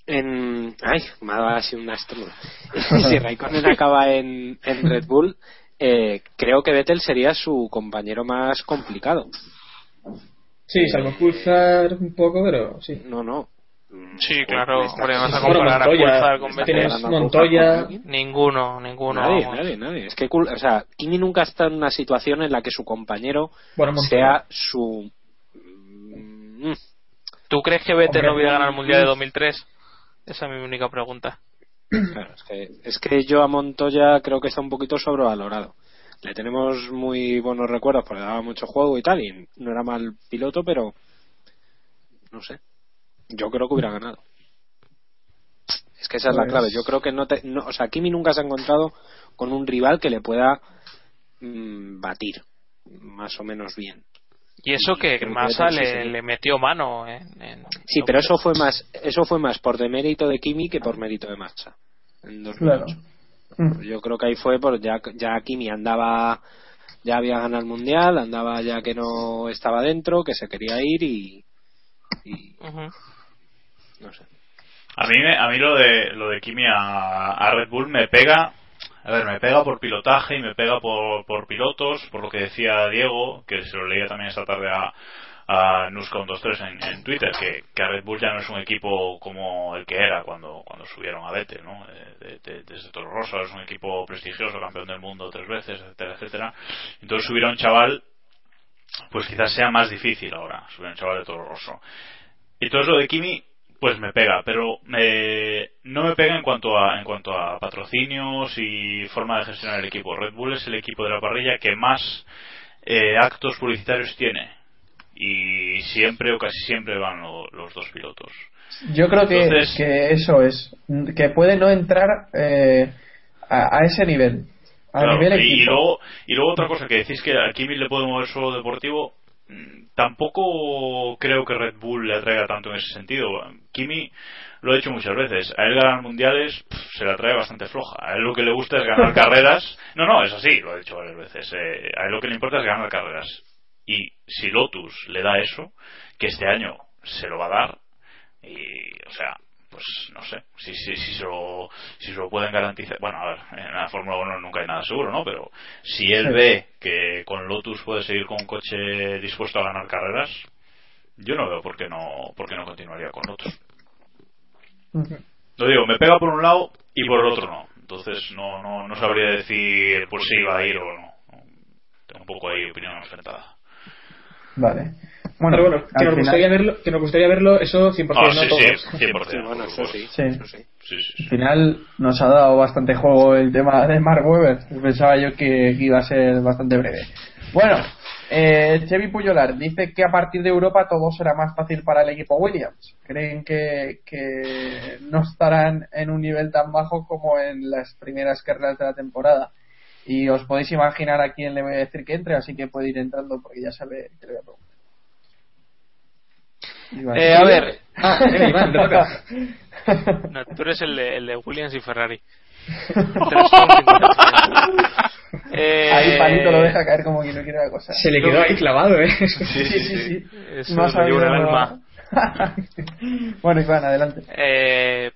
en, ay, me ha dado así una estornuda. <laughs> si Raikkonen acaba en, en Red Bull, eh, creo que Vettel sería su compañero más complicado. Sí, salvo pulsar un poco, pero sí. No, no. Sí, claro, Me está- hombre, vas a comparar a con tienes. Montoya. Ninguno, ninguno. Nadie, vamos. nadie, nadie. Es que, o sea, Kimi nunca está en una situación en la que su compañero Bueno, sea su. Mm, ¿Tú crees que Vettel no hubiera ganado el Mundial de mm. 2003? Esa es mi única pregunta. Claro, es que, es que yo a Montoya creo que está un poquito sobrevalorado. Le tenemos muy buenos recuerdos porque daba mucho juego y tal, y no era mal piloto, pero no sé. Yo creo que hubiera ganado. Es que esa es la Pues- clave. Yo creo que no, te, no o sea, Kimi nunca se ha encontrado con un rival que le pueda mm, batir más o menos bien. Y eso que Massa le, metió mano en- Sí, pero eso fue más eso fue más por demérito de Kimi que por mérito de Massa. En 2008. Claro. Yo creo que ahí fue por ya, ya Kimi andaba, ya había ganado el mundial, andaba ya que no estaba dentro, que se quería ir y, y. no sé. A mí, a mí lo de lo de Kimi a, a Red Bull me pega, a ver, me pega por pilotaje y me pega por, por pilotos, por lo que decía Diego, que se lo leía también esta tarde a, a Nuscon23 en, en Twitter, que, que a Red Bull ya no es un equipo como el que era cuando, cuando subieron a Vettel, ¿no? De- de- de- desde Toro Rosso es un equipo prestigioso, campeón del mundo tres veces, etcétera, etcétera. Entonces subir a un chaval, pues quizás sea más difícil ahora, subir a un chaval de Toro Rosso. Y todo eso de Kimi, pues me pega, pero me- no me pega en cuanto a en cuanto a patrocinios y forma de gestionar el equipo. Red Bull es el equipo de la parrilla que más eh, actos publicitarios tiene y siempre o casi siempre van lo- los dos pilotos. Yo creo que, Entonces- que eso es, que puede no entrar eh, a, a ese nivel, a Claro, nivel y, luego y luego otra cosa que decís que a Kimi le puede mover solo deportivo tampoco creo que Red Bull le atraiga tanto en ese sentido. Kimi lo ha dicho muchas veces a él ganar mundiales pff, se la trae bastante floja. A él lo que le gusta es ganar <laughs> carreras. No no es así lo ha dicho varias veces eh, a él lo que le importa es ganar carreras. Y si Lotus le da eso que este año se lo va a dar y o sea pues no sé, si, si, si, se lo, si se lo pueden garantizar. Bueno, a ver, en la Fórmula 1 nunca hay nada seguro, ¿no? Pero si él ve que con Lotus puede seguir con un coche dispuesto a ganar carreras, yo no veo por qué no, por qué no continuaría con Lotus. Lo digo, me pega por un lado y por el otro no. Entonces no, no, no sabría decir por si iba a ir o no. Tengo un poco ahí opinión enfrentada. Vale. Bueno, Bueno, pero bueno, que al nos, final- gustaría verlo, que nos gustaría verlo eso 100%, Ah, no sí, todos. sí, 100%. Sí, bueno, por eso supuesto. sí. Sí. Al final nos ha dado bastante juego el tema de Mark Webber. Pensaba yo que, que iba a ser bastante breve. Bueno, eh, Chevy Puyolar dice que a partir de Europa todo será más fácil para el equipo Williams. Creen que, que no estarán en un nivel tan bajo como en las primeras carreras de la temporada. Y os podéis imaginar a quién le voy a decir que entre, así que puede ir entrando porque ya sabe que le voy a preguntar. Eh, a ver. Ah, venga, <laughs> Iván, te toca. <laughs> No, tú eres el de, el de Williams y Ferrari. <laughs> Cincuenta. Eh, Ahí Palito lo deja caer como quien no quiere la cosa. Se le quedó ahí clavado, ¿eh? Sí, sí, sí. Eso No en el nada. alma. bueno, Iván, adelante. Eh,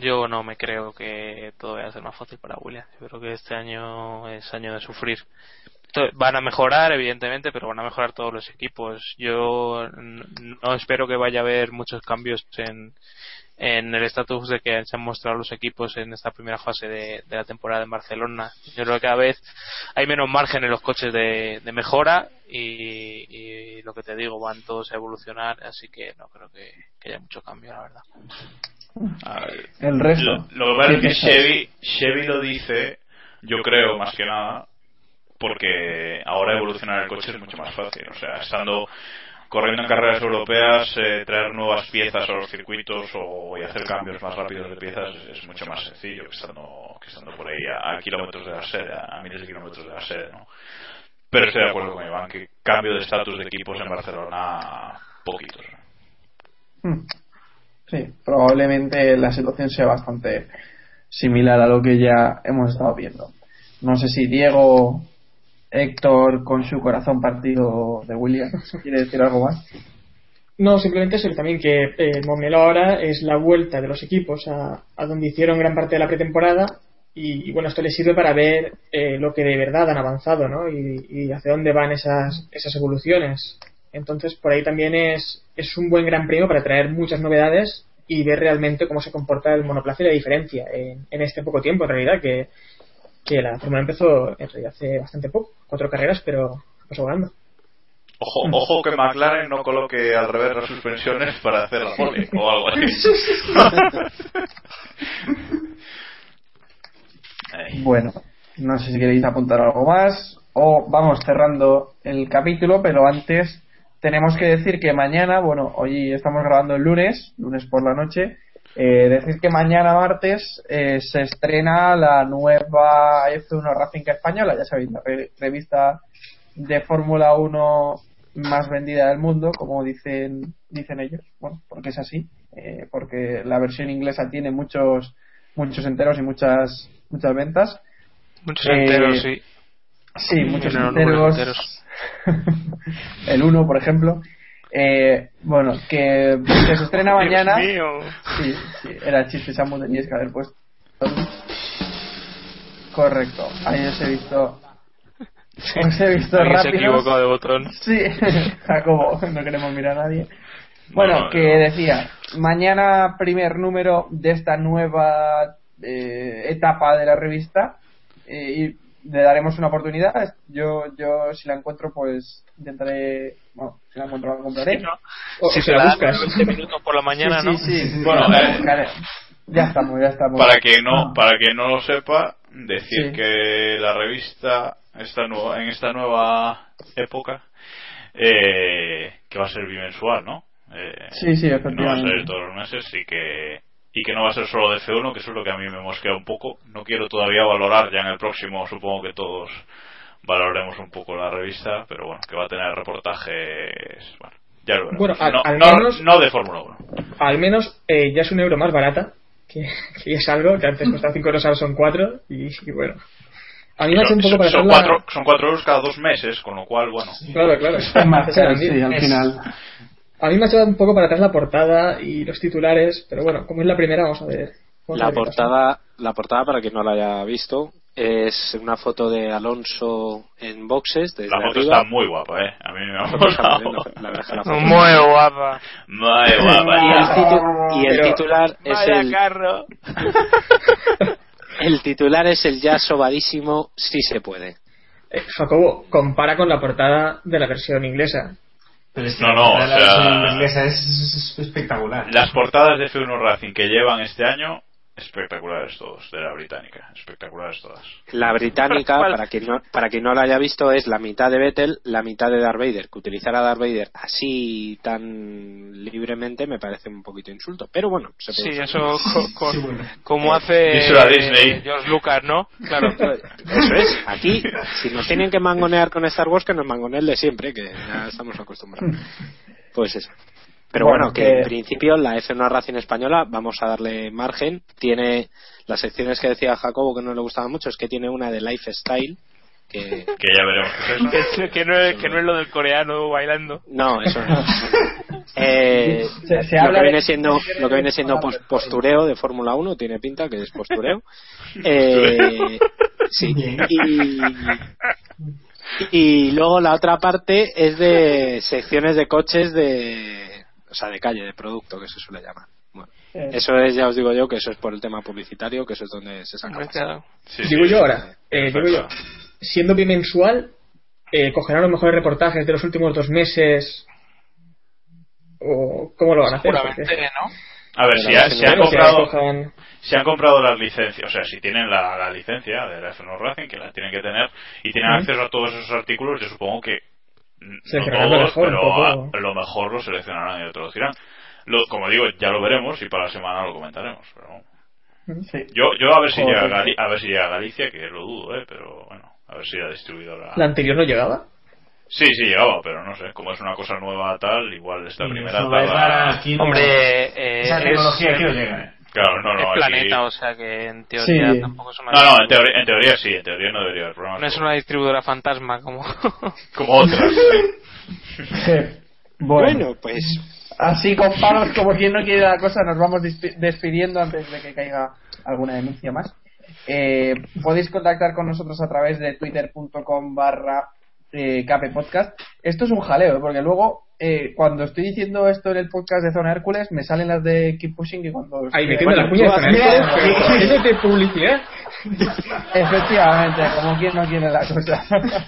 yo no me creo que todo vaya a ser más fácil para Williams. Yo creo que este año es año de sufrir. Van a mejorar, evidentemente, pero van a mejorar todos los equipos. Yo no espero que vaya a haber muchos cambios en, en el estatus de que se han mostrado los equipos en esta primera fase de, de la temporada en Barcelona. Yo creo que cada vez hay menos margen en los coches de, de mejora y, y lo que te digo, van todos a evolucionar, así que no creo que, que haya mucho cambio, la verdad. A ver, El resto. Lo, lo que pasa es ¿Qué que? Chevy, Chevy lo dice, yo creo más que nada, porque ahora evolucionar el coche es mucho más fácil. O sea, estando corriendo en carreras europeas, eh, traer nuevas piezas a los circuitos o y hacer cambios más rápidos de piezas es, mucho más sencillo que estando, que estando por ahí a, a kilómetros de la sede, a miles de kilómetros de la sede, ¿no? Pero estoy de acuerdo con Iván que cambio de estatus de equipos en Barcelona, poquitos. Hmm. Sí, probablemente la situación sea bastante similar a lo que ya hemos estado viendo. No sé si Diego, Héctor, con su corazón partido de Williams, <laughs> quiere decir algo más. No, simplemente eso, también que eh, ahora es la vuelta de los equipos a, a donde hicieron gran parte de la pretemporada y, y, bueno, esto les sirve para ver eh, lo que de verdad han avanzado, ¿no? Y, y hacia dónde van esas, esas evoluciones. Entonces, por ahí también es, es un buen gran premio para traer muchas novedades y ver realmente cómo se comporta el monoplaza y la diferencia en, en este poco tiempo, en realidad, que, que la Fórmula empezó en realidad hace bastante poco, cuatro carreras, pero pasó volando. Ojo, ojo que McLaren no coloque al revés las suspensiones para hacer la pole o algo así. <laughs> Bueno, no sé si queréis apuntar algo más o vamos cerrando el capítulo, pero antes tenemos que decir que mañana, bueno, hoy estamos grabando el lunes, lunes por la noche, eh, decir que mañana martes eh, se estrena la nueva F1 Racing Española, ya sabéis, la re- revista de Fórmula 1 más vendida del mundo, como dicen dicen ellos, bueno, porque es así, eh, porque la versión inglesa tiene muchos muchos enteros y muchas muchas ventas. Muchos Eh, enteros, sí. Sí, muchos números enteros. <laughs> el 1, por ejemplo. Eh, bueno, que, que se estrena Dios mañana. mío. Sí, sí, era chiste, Samu tenías que haber puesto. Correcto, ahí os he visto. Os he visto Alguien se equivocó de botón. Sí, <laughs> Jacobo, no queremos mirar a nadie. Bueno, No, que decía, mañana primer número de esta nueva eh, etapa de la revista eh, y le daremos una oportunidad. Yo, yo si la encuentro, pues intentaré, bueno, si la encuentro la compraré. Sí, ¿no? O- Si o se la buscas. 20 minutos por la mañana, sí, ¿no? Sí, sí, sí, Bueno, sí, eh, ya estamos, ya estamos. Para que no, Ah. para que no lo sepa, decir Sí. que la revista esta nueva, en esta nueva época eh, que va a ser bimensual, ¿no? Eh, Sí, sí, No va a efectivamente. ser todos los meses y que y que no va a ser solo de F1, que eso es lo que a mí me mosquea un poco. No quiero todavía valorar, ya en el próximo supongo que todos valoraremos un poco la revista, pero bueno, que va a tener reportajes, bueno, ya lo veremos. Bueno, al- no, al no- menos- no de Fórmula 1. Al menos eh, ya es un euro más barata, que, <laughs> que es algo que antes costaba 5 euros, ahora son 4, y, y bueno. A mí me hace un poco son, para son cuatro, son cuatro euros cada dos meses, con lo cual, bueno. Claro, claro. Es más <laughs> sí, al Es- final. A mí me ha echado un poco para atrás la portada y los titulares, pero bueno, como es la primera, vamos a ver. vamos a La ver portada, la portada, para quien no la haya visto, es una foto de Alonso en boxes desde La foto arriba. está muy guapa, ¿eh? A mí me ha La foto está muy guapa. Muy guapa. Y el, ya. titu- y el Pero- titular es Vaya el, carro. <laughs> el titular es el ya sobadísimo sí se puede. Eh, Jacobo, compara con la portada de la versión inglesa. Pero es que No, no, la o sea- inglesa es, es- es espectacular. Las portadas de F1 Racing que llevan este año, espectaculares todos, de la británica. Espectaculares todas. La británica, <laughs> para quien, no, para quien no la haya visto, es la mitad de Vettel, la mitad de Darth Vader. Que utilizar a Darth Vader así tan libremente me parece un poquito insulto. Pero bueno, se puede Sí, usar. eso co- co- Sí, bueno. como hace díselo a Disney. eh, George Lucas, ¿no? Claro. <laughs> Eso es, aquí, si nos tienen que mangonear con Star Wars, que nos mangoneen de siempre, que ya estamos acostumbrados. Pues eso. Pero Bueno, bueno, que que- en principio la F1 Racing española, vamos a darle margen. Tiene las secciones que decía Jacobo que no le gustaban mucho, es que tiene una de lifestyle, que Que ya veremos <laughs> es que, que no es, que no es lo del coreano bailando. No, eso no. <laughs> Eh, Se- se lo, habla que viene siendo, lo que viene siendo pos- postureo de Fórmula 1, tiene pinta que es postureo. <laughs> Eh, sí. Y, y luego la otra parte es de secciones de coches de, o sea, de calle, de producto, que se suele llamar. Bueno, Eh, eso es, ya os digo yo, que eso es por el tema publicitario, que eso es donde se saca. más. Claro. Sí, digo sí. yo ahora, eh, digo yo, siendo bimensual, eh, ¿cogerán los mejores reportajes de los últimos dos meses? ¿O cómo lo van a hacer? Seguramente, ¿no? A ver, si, ha- si han comprado, si han comprado las licencias, o sea, si tienen la, la licencia de la F1 Racing, que la tienen que tener, y tienen acceso a todos esos artículos, yo supongo que Seleccionarán no lo todos, mejor, pero a- lo mejor lo seleccionarán y lo introducirán. Lo, como digo, ya lo veremos y para la semana lo comentaremos. Pero sí. yo, yo a ver si llega a, Gali- a ver si llega a Galicia, que lo dudo, eh, pero bueno, a ver si ha distribuido la. ¿La anterior no llegaba? Sí, sí llegaba, pero no sé, como es una cosa nueva tal, igual esta Y primera tarda- Hombre, eh, esa es- tecnología aquí no llega. ¿Eh? Claro, no, no, es aquí- planeta, o sea que en teoría Sí. tampoco es una. No, no, en teoría, en teoría sí, en teoría no debería haber problemas. no es una distribuidora fantasma como. <laughs> Como otras. bueno, Bueno, pues así con palos como quien no quiere la cosa, nos vamos despi- despidiendo antes de que caiga alguna denuncia más. Eh, podéis contactar con nosotros a través de twitter.com barra eh, Cape Podcast. Esto es un jaleo, ¿eh? porque luego eh, cuando estoy diciendo esto en el podcast de Zona Hércules me salen las de Keep Pushing y cuando... Ahí metiendo Bueno, la cuña tú de Eso de publicidad. <laughs> Efectivamente, como quien no quiere la cosa. <laughs>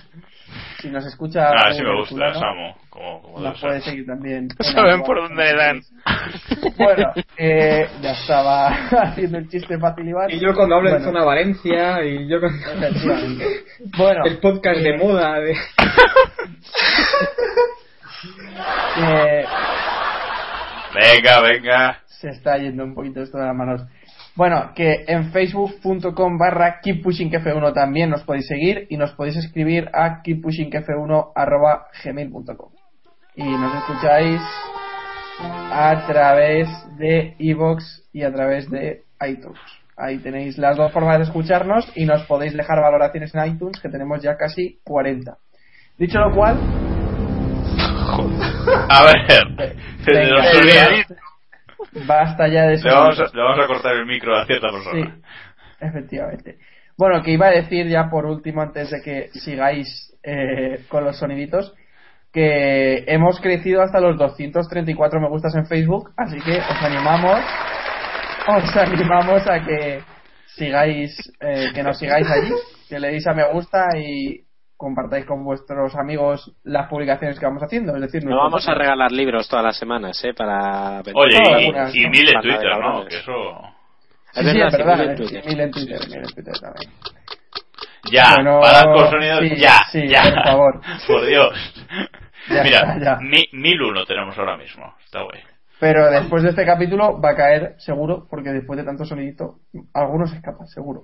si nos escucha... Ah, sí me gusta, herculano, Samo. Como, como Nos debe puede seguir también. Saben por dónde le dan. <laughs> Bueno, eh, ya estaba haciendo el chiste fácil y Y yo cuando hablo de Bueno, Zona Valencia, y yo efectivamente. Bueno, el podcast de moda de... eh, Venga, venga. se está yendo un poquito esto de las manos. Bueno, que en facebook.com barra keeppushingf1 también nos podéis seguir y nos podéis escribir a keeppushingf1 arroba gmail.com y nos escucháis a través de iVoox y a través de iTunes. Ahí tenéis las dos formas de escucharnos y nos podéis dejar valoraciones en iTunes que tenemos ya casi 40. Dicho lo cual, A ver. <laughs> Desde Venga, los basta ya de eso. Le vamos, a, le vamos a cortar el micro a cierta Sí, persona. efectivamente. Bueno, que iba a decir ya por último, antes de que sigáis eh, con los soniditos, que hemos crecido hasta los 234 me gustas en Facebook, así que os animamos, os animamos a que sigáis, eh, que nos sigáis allí, que le deis a me gusta y compartáis con vuestros amigos las publicaciones que vamos haciendo. Es decir, no vamos a regalar libros todas las semanas, ¿eh? Para. Oye, y, algunas, y ¿no? mil en Twitter, ¿no? Que eso. Sí, Es sí, verdad, es sí, verdad, mil en eh, Twitter. mil en Twitter, mil en Twitter también. Ya, Bueno, parad con sonidos, sí, ya, sí, ya. por favor. <laughs> Por Dios. Ya Mira, ya. mi- mil uno tenemos ahora mismo. Está guay. Pero después de este capítulo va a caer seguro, porque después de tanto sonidito, algunos escapan, seguro.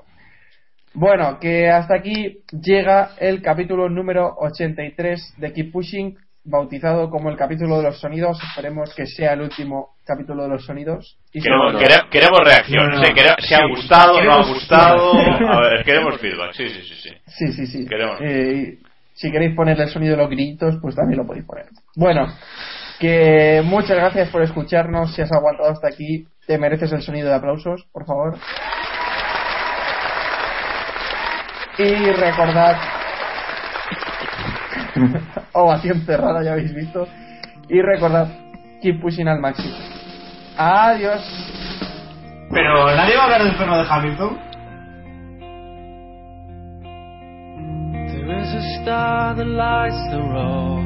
Bueno, que hasta aquí llega el capítulo número 83 de Keep Pushing, bautizado como el capítulo de los sonidos. Esperemos que sea el último capítulo de los sonidos. Y Queremos, sobre todo- quere- queremos reacciones, No, no. ¿eh? Quere- si ha Sí, gustado, no ha queremos gustado. A ver, queremos feedback. Sí, sí, sí. sí. Sí, sí, sí. Queremos. Eh, si queréis ponerle el sonido de los grillitos, pues también lo podéis poner. Bueno, Que muchas gracias por escucharnos. Si has aguantado hasta aquí, te mereces el sonido de aplausos, por favor. Y recordad. <laughs> Ovación cerrada, ya habéis visto. Y recordad, keep pushing al máximo. Adiós. Pero nadie va a hablar del perro de Hamilton. There is a star that lights the road.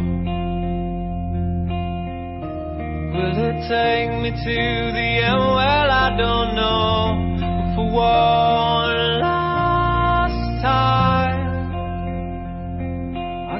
Will it take me to the end? Well, I don't know. But for one